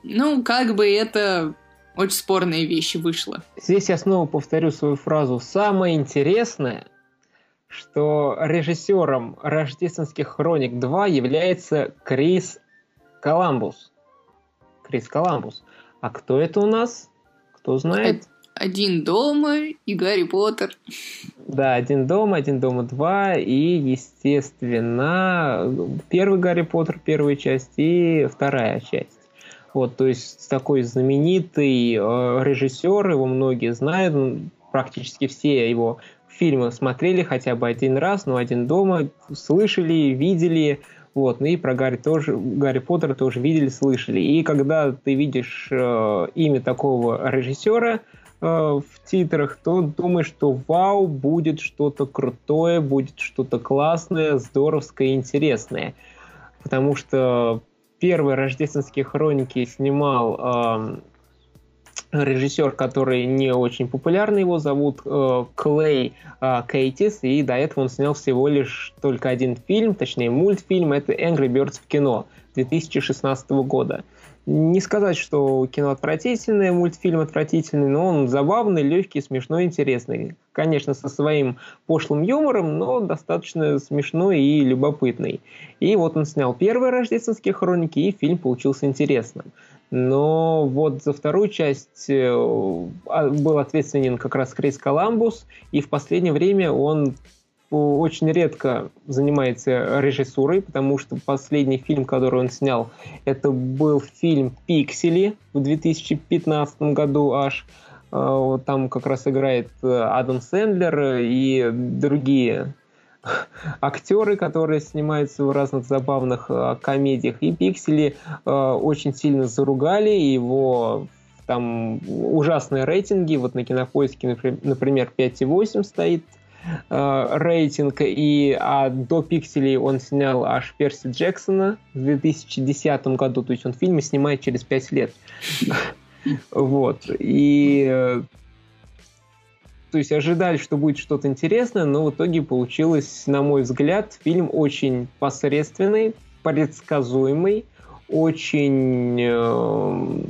Ну, как бы это очень спорные вещи вышло. Здесь я снова повторю свою фразу. Самое интересное, что режиссером «Рождественских хроник 2» является Крис Коламбус. Крис Коламбус. А кто это у нас? Кто знает? Один дома и Гарри Поттер. Да, один дома, один дома два и, естественно, первый Гарри Поттер, первая часть и вторая часть. Вот, то есть такой знаменитый э, режиссер, его многие знают, практически все его фильмы смотрели хотя бы один раз, но один дома, слышали, видели, вот, ну и про Гарри тоже, Гарри Поттера тоже видели, слышали. И когда ты видишь э, имя такого режиссера э, в титрах, то думаешь, что вау, будет что-то крутое, будет что-то классное, здоровское, интересное. Потому что первые рождественские хроники снимал э, режиссер, который не очень популярный, его зовут э, Клей э, Кейтис, и до этого он снял всего лишь только один фильм, точнее мультфильм, это Angry Birds в кино 2016 года. Не сказать, что кино отвратительное, мультфильм отвратительный, но он забавный, легкий, смешной, интересный. Конечно, со своим пошлым юмором, но достаточно смешной и любопытный. И вот он снял первые рождественские хроники, и фильм получился интересным. Но вот за вторую часть э, а, был ответственен как раз Крис Коламбус, и в последнее время он очень редко занимается режиссурой, потому что последний фильм, который он снял, это был фильм «Пиксели» в 2015 году аж. А, там как раз играет э, Адам Сэндлер и другие актеры, которые снимаются в разных забавных э, комедиях. И «Пиксели» э, очень сильно заругали его там ужасные рейтинги. Вот на кинопоиске, например, 5,8 стоит э, рейтинг, и а до «Пикселей» он снял аж Перси Джексона в 2010 году, то есть он фильмы снимает через 5 лет. Вот. И э, то есть ожидали, что будет что-то интересное, но в итоге получилось, на мой взгляд, фильм очень посредственный, предсказуемый, очень э,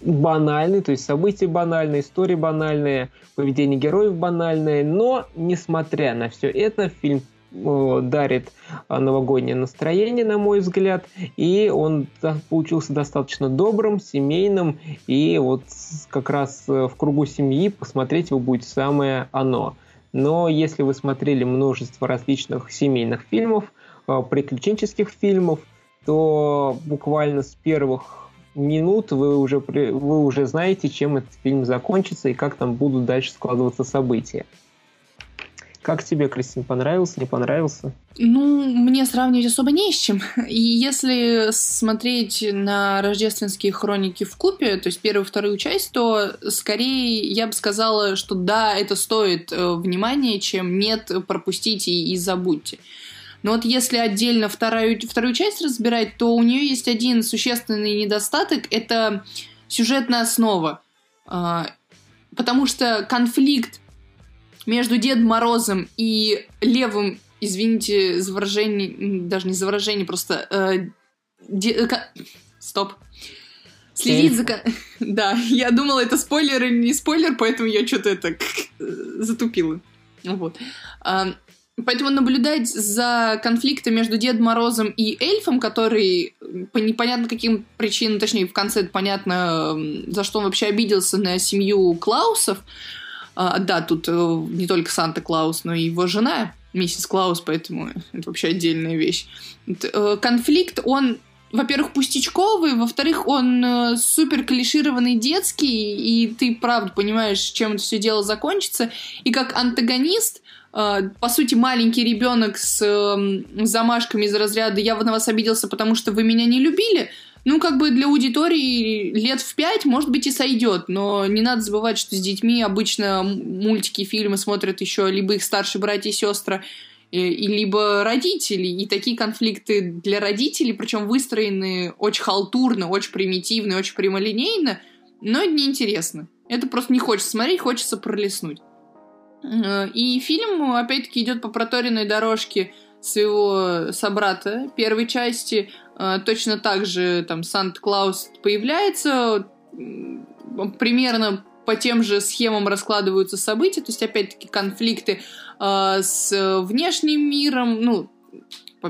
банальный, то есть события банальные, истории банальные, поведение героев банальное, но, несмотря на все это, фильм дарит э, новогоднее настроение, на мой взгляд, и он получился достаточно добрым, семейным, и вот как раз э, в кругу семьи посмотреть его будет самое оно. но если вы смотрели множество различных семейных фильмов, э, приключенческих фильмов, то буквально с первых минут вы уже, вы уже знаете, чем этот фильм закончится и как там будут дальше складываться события. Как тебе, Кристин, понравился, не понравился? Ну, мне сравнивать особо не с чем. И если смотреть на рождественские хроники в купе, то есть первую и вторую часть, то скорее я бы сказала, что да, это стоит э, внимания, чем нет, пропустите и забудьте. Но вот если отдельно вторую, вторую часть разбирать, то у нее есть один существенный недостаток — это сюжетная основа. А, потому что конфликт между Дедом Морозом и левым, извините за выражение, даже не за выражение, просто... Э, де, э, стоп. Следить за... Да, я думала, это спойлер или не спойлер, поэтому я что-то это затупила. Вот. Поэтому наблюдать за конфликтом между Дедом Морозом и эльфом, который по непонятно каким причинам, точнее, в конце понятно, за что он вообще обиделся на семью Клаусов, а, да, тут э, не только Санта-Клаус, но и его жена, миссис Клаус, поэтому это вообще отдельная вещь. Э, конфликт, он во-первых, пустячковый, во-вторых, он э, супер клишированный детский, и ты правда понимаешь, чем это все дело закончится. И как антагонист, по сути, маленький ребенок с э, замашками из разряда «я на вас обиделся, потому что вы меня не любили», ну, как бы для аудитории лет в пять, может быть, и сойдет, но не надо забывать, что с детьми обычно мультики, фильмы смотрят еще либо их старшие братья и сестры, э, и либо родители. И такие конфликты для родителей, причем выстроены очень халтурно, очень примитивно, очень прямолинейно, но это неинтересно. Это просто не хочется смотреть, хочется пролистнуть. Э, и фильм, опять-таки, идет по проторенной дорожке своего собрата первой части. Э, точно так же там Санта-Клаус появляется, примерно по тем же схемам раскладываются события, то есть опять-таки конфликты э, с внешним миром, ну,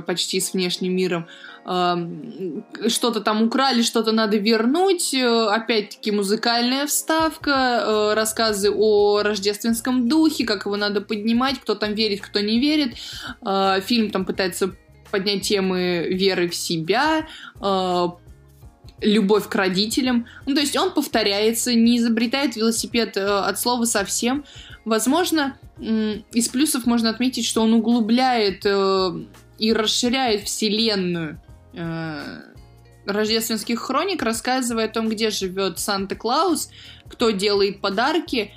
почти с внешним миром, что-то там украли, что-то надо вернуть. Э, опять-таки музыкальная вставка, э, рассказы о рождественском духе, как его надо поднимать, кто там верит, кто не верит. Э, фильм там пытается поднять темы веры в себя, любовь к родителям. Ну, то есть он повторяется, не изобретает велосипед от слова совсем. Возможно, из плюсов можно отметить, что он углубляет и расширяет вселенную рождественских хроник, рассказывая о том, где живет Санта-Клаус, кто делает подарки,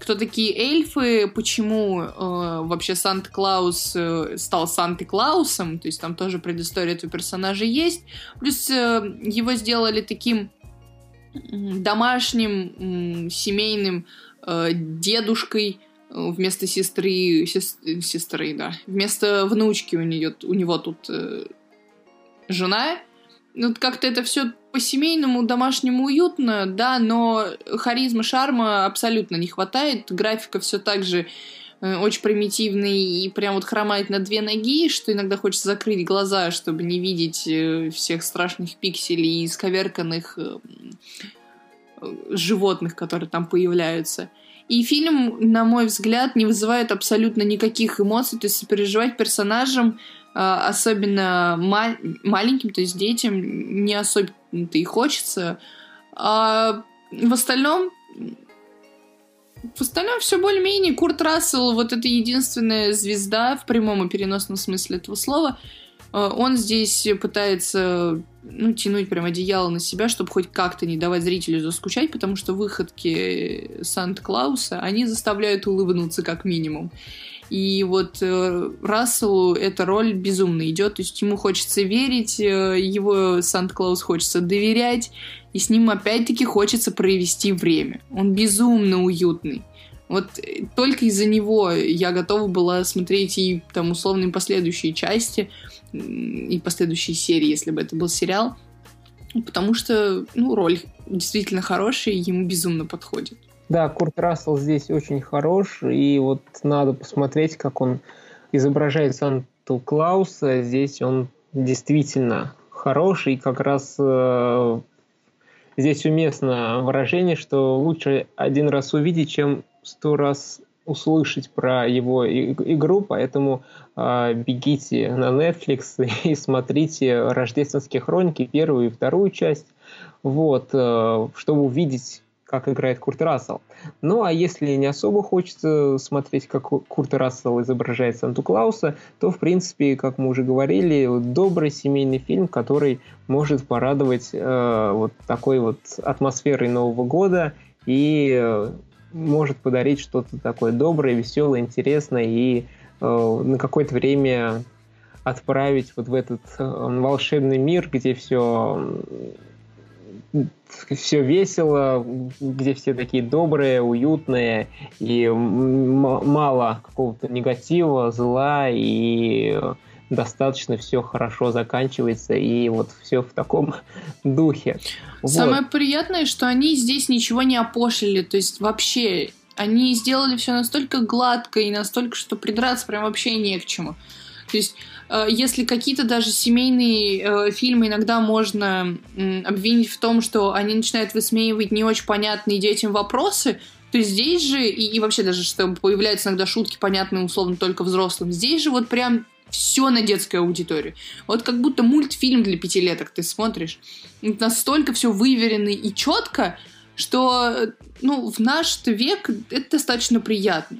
кто такие эльфы, почему э, вообще Санта-Клаус э, стал Санта-Клаусом, то есть там тоже предыстория этого персонажа есть. Плюс э, его сделали таким домашним, семейным э, дедушкой, э, вместо сестры, сестры, да, вместо внучки у, нее, у него тут э, жена. Ну, как-то это все по-семейному, домашнему уютно, да, но харизмы, шарма абсолютно не хватает. Графика все так же э, очень примитивный и прям вот хромает на две ноги, что иногда хочется закрыть глаза, чтобы не видеть э, всех страшных пикселей и сковерканных э, животных, которые там появляются. И фильм, на мой взгляд, не вызывает абсолютно никаких эмоций, то есть сопереживать персонажам особенно ма- маленьким, то есть детям, не особенно-то и хочется. А в остальном в остальном все более-менее. Курт Рассел, вот это единственная звезда в прямом и переносном смысле этого слова. А, он здесь пытается ну, тянуть прям одеяло на себя, чтобы хоть как-то не давать зрителю заскучать, потому что выходки Санта-Клауса, они заставляют улыбнуться как минимум. И вот э, Расселу эта роль безумно идет, то есть ему хочется верить, э, его Санта-Клаус хочется доверять, и с ним опять-таки хочется провести время. Он безумно уютный. Вот э, только из-за него я готова была смотреть и там условные последующие части, и последующие серии, если бы это был сериал. Потому что, ну, роль действительно хорошая, и ему безумно подходит. Да, Курт Рассел здесь очень хорош, и вот надо посмотреть, как он изображает Санту Клауса. Здесь он действительно хороший, и как раз э, здесь уместно выражение, что лучше один раз увидеть, чем сто раз услышать про его игру, поэтому э, бегите на Netflix и смотрите «Рождественские хроники», первую и вторую часть, вот, э, чтобы увидеть как играет Курт Рассел. Ну, а если не особо хочется смотреть, как Курт Рассел изображает Санту-Клауса, то, в принципе, как мы уже говорили, добрый семейный фильм, который может порадовать э, вот такой вот атмосферой Нового года и э, может подарить что-то такое доброе, веселое, интересное и э, на какое-то время отправить вот в этот э, волшебный мир, где все все весело, где все такие добрые, уютные, и мало какого-то негатива, зла, и достаточно все хорошо заканчивается, и вот все в таком духе. Самое приятное, что они здесь ничего не опошлили, то есть вообще они сделали все настолько гладко и настолько, что придраться прям вообще не к чему. То есть если какие-то даже семейные э, фильмы иногда можно э, обвинить в том, что они начинают высмеивать не очень понятные детям вопросы, то здесь же, и, и вообще даже, что появляются иногда шутки, понятные условно только взрослым, здесь же вот прям все на детскую аудиторию. Вот как будто мультфильм для пятилеток ты смотришь. Настолько все выверено и четко, что ну, в наш век это достаточно приятно.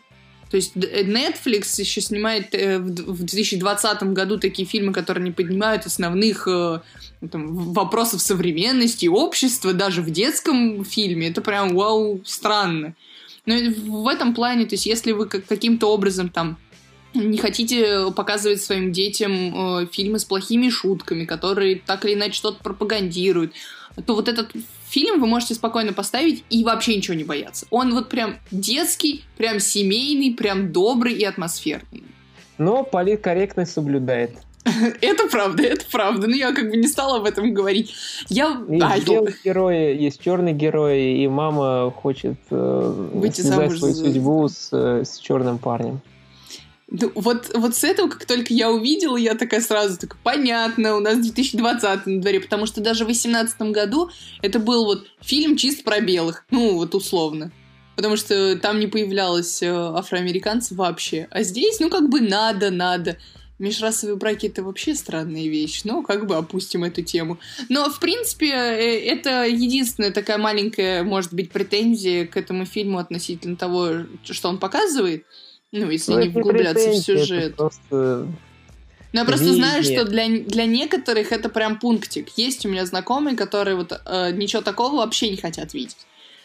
То есть э, Netflix еще снимает э, в 2020 году такие фильмы, которые не поднимают основных э, там, вопросов современности, общества, даже в детском фильме. Это прям вау, странно. Но в этом плане, то есть если вы каким-то образом там не хотите показывать своим детям э, фильмы с плохими шутками, которые так или иначе что-то пропагандируют, то вот этот фильм вы можете спокойно поставить и вообще ничего не бояться. Он вот прям детский, прям семейный, прям добрый и атмосферный. Но политкорректность соблюдает. Это правда, это правда. Но я как бы не стала об этом говорить. Я... Есть а, белые герои, есть черные герои, и мама хочет э, Выйти связать свою за... судьбу с, э, с черным парнем. Вот, вот с этого, как только я увидела, я такая сразу такая, понятно, у нас 2020 на дворе, потому что даже в 2018 году это был вот фильм чисто про белых, ну, вот условно. Потому что там не появлялось э, афроамериканцев вообще. А здесь, ну, как бы надо, надо. Межрасовые браки это вообще странная вещь, но как бы опустим эту тему. Но, в принципе, э, это единственная такая маленькая, может быть, претензия к этому фильму относительно того, что он показывает. Ну, если ну, не вглубляться в сюжет. Просто... Ну, я просто Видение. знаю, что для, для некоторых это прям пунктик. Есть у меня знакомые, которые вот э, ничего такого вообще не хотят видеть.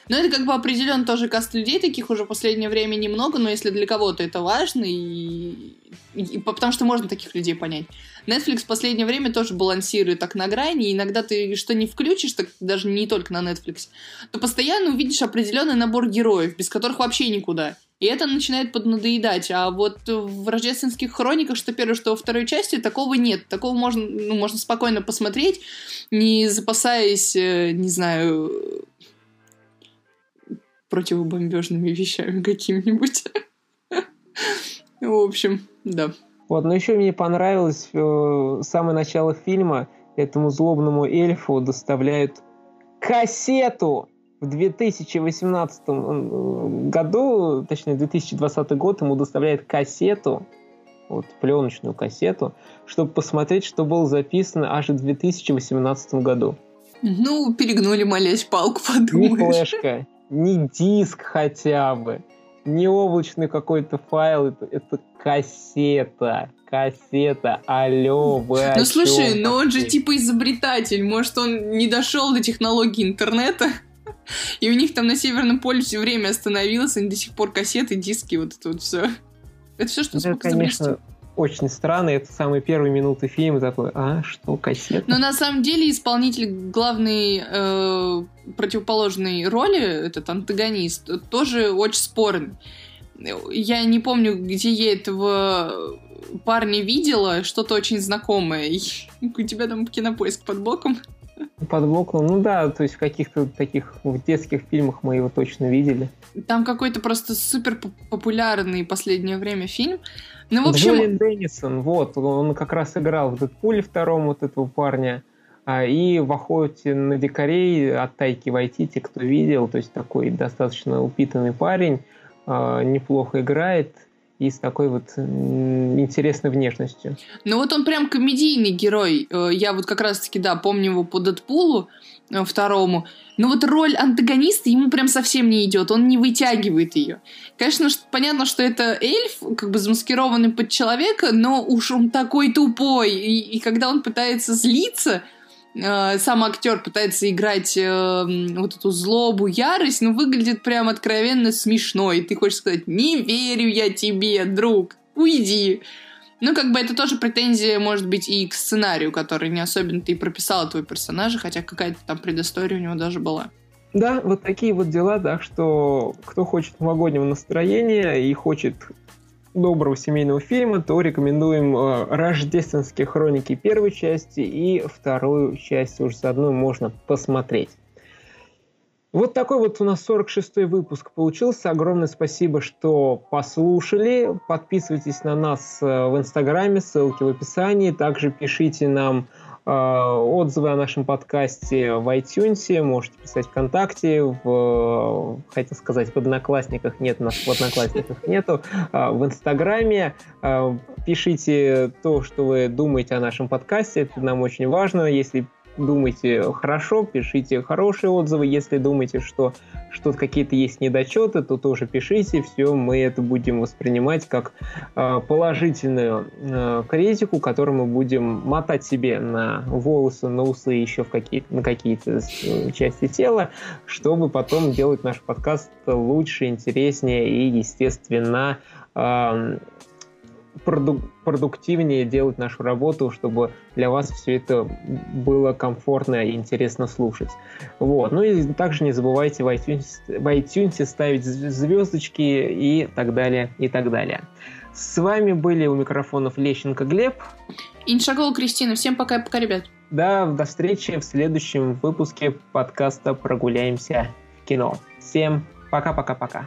Но это как бы определенно тоже каст людей, таких уже в последнее время немного, но если для кого-то это важно, и, и, и потому что можно таких людей понять. Netflix в последнее время тоже балансирует так на грани, и иногда ты что не включишь, так даже не только на Netflix, то постоянно увидишь определенный набор героев, без которых вообще никуда. И это начинает поднадоедать. А вот в рождественских хрониках, что первое, что во второй части, такого нет. Такого можно, ну, можно спокойно посмотреть, не запасаясь, э, не знаю, противобомбежными вещами какими-нибудь. В общем, да. Вот, но еще мне понравилось э, самое начало фильма. Этому злобному эльфу доставляют кассету в 2018 э, году, точнее 2020 год, ему доставляет кассету, вот пленочную кассету, чтобы посмотреть, что было записано аж в 2018 году. Ну, перегнули, молясь, палку, подумаешь. Не флешка, не диск хотя бы, не облачный какой-то файл, это, это кассета. Кассета, алло, вы Ну слушай, но он же типа изобретатель, может он не дошел до технологии интернета? И у них там на Северном полюсе время остановилось, они до сих пор кассеты, диски, вот это вот все. Это все, что смог конечно, очень странно. Это самые первые минуты фильма такой, а, что, кассета? Но на самом деле исполнитель главной э, противоположной роли, этот антагонист, тоже очень спорный. Я не помню, где я этого парня видела, что-то очень знакомое. У тебя там кинопоиск под боком? Под боком, ну да, то есть в каких-то таких в детских фильмах мы его точно видели. Там какой-то просто супер популярный последнее время фильм. Ну, в общем... Джулиан Деннисон, вот, он как раз играл в Дэдпуле втором вот этого парня, а, и в «Охоте на дикарей» от Тайки Вайтити, кто видел, то есть такой достаточно упитанный парень, э, неплохо играет и с такой вот интересной внешностью. Ну вот он прям комедийный герой. Э, я вот как раз-таки, да, помню его по Дэдпулу э, второму. Но вот роль антагониста ему прям совсем не идет, он не вытягивает ее. Конечно, понятно, что это эльф, как бы замаскированный под человека, но уж он такой тупой. И, и когда он пытается злиться, э, сам актер пытается играть э, вот эту злобу, ярость, но выглядит прям откровенно смешно. И ты хочешь сказать, не верю я тебе, друг, уйди. Ну, как бы это тоже претензия, может быть, и к сценарию, который не особенно ты прописала твой персонажа, хотя какая-то там предыстория у него даже была. Да, вот такие вот дела, так что кто хочет новогоднего настроения и хочет доброго семейного фильма, то рекомендуем э, «Рождественские хроники» первой части и вторую часть уже заодно можно посмотреть. Вот такой вот у нас 46-й выпуск получился. Огромное спасибо, что послушали. Подписывайтесь на нас э, в Инстаграме, ссылки в описании. Также пишите нам отзывы о нашем подкасте в iTunes, можете писать ВКонтакте, в, хотел сказать, в Одноклассниках, нет, нас в Одноклассниках нету, э, в Инстаграме. Э, пишите то, что вы думаете о нашем подкасте, это нам очень важно. Если думаете хорошо, пишите хорошие отзывы. Если думаете, что что-то какие-то есть недочеты, то тоже пишите. Все, мы это будем воспринимать как э, положительную э, критику, которую мы будем мотать себе на волосы, на усы, еще в какие, на какие-то э, части тела, чтобы потом делать наш подкаст лучше, интереснее и, естественно, э, проду продуктивнее делать нашу работу, чтобы для вас все это было комфортно и интересно слушать. Вот. Ну и также не забывайте в iTunes, в iTunes ставить звездочки и так далее, и так далее. С вами были у микрофонов Лещенко Глеб. Иншагол Кристина. Всем пока-пока, ребят. Да, до встречи в следующем выпуске подкаста «Прогуляемся в кино». Всем пока-пока-пока.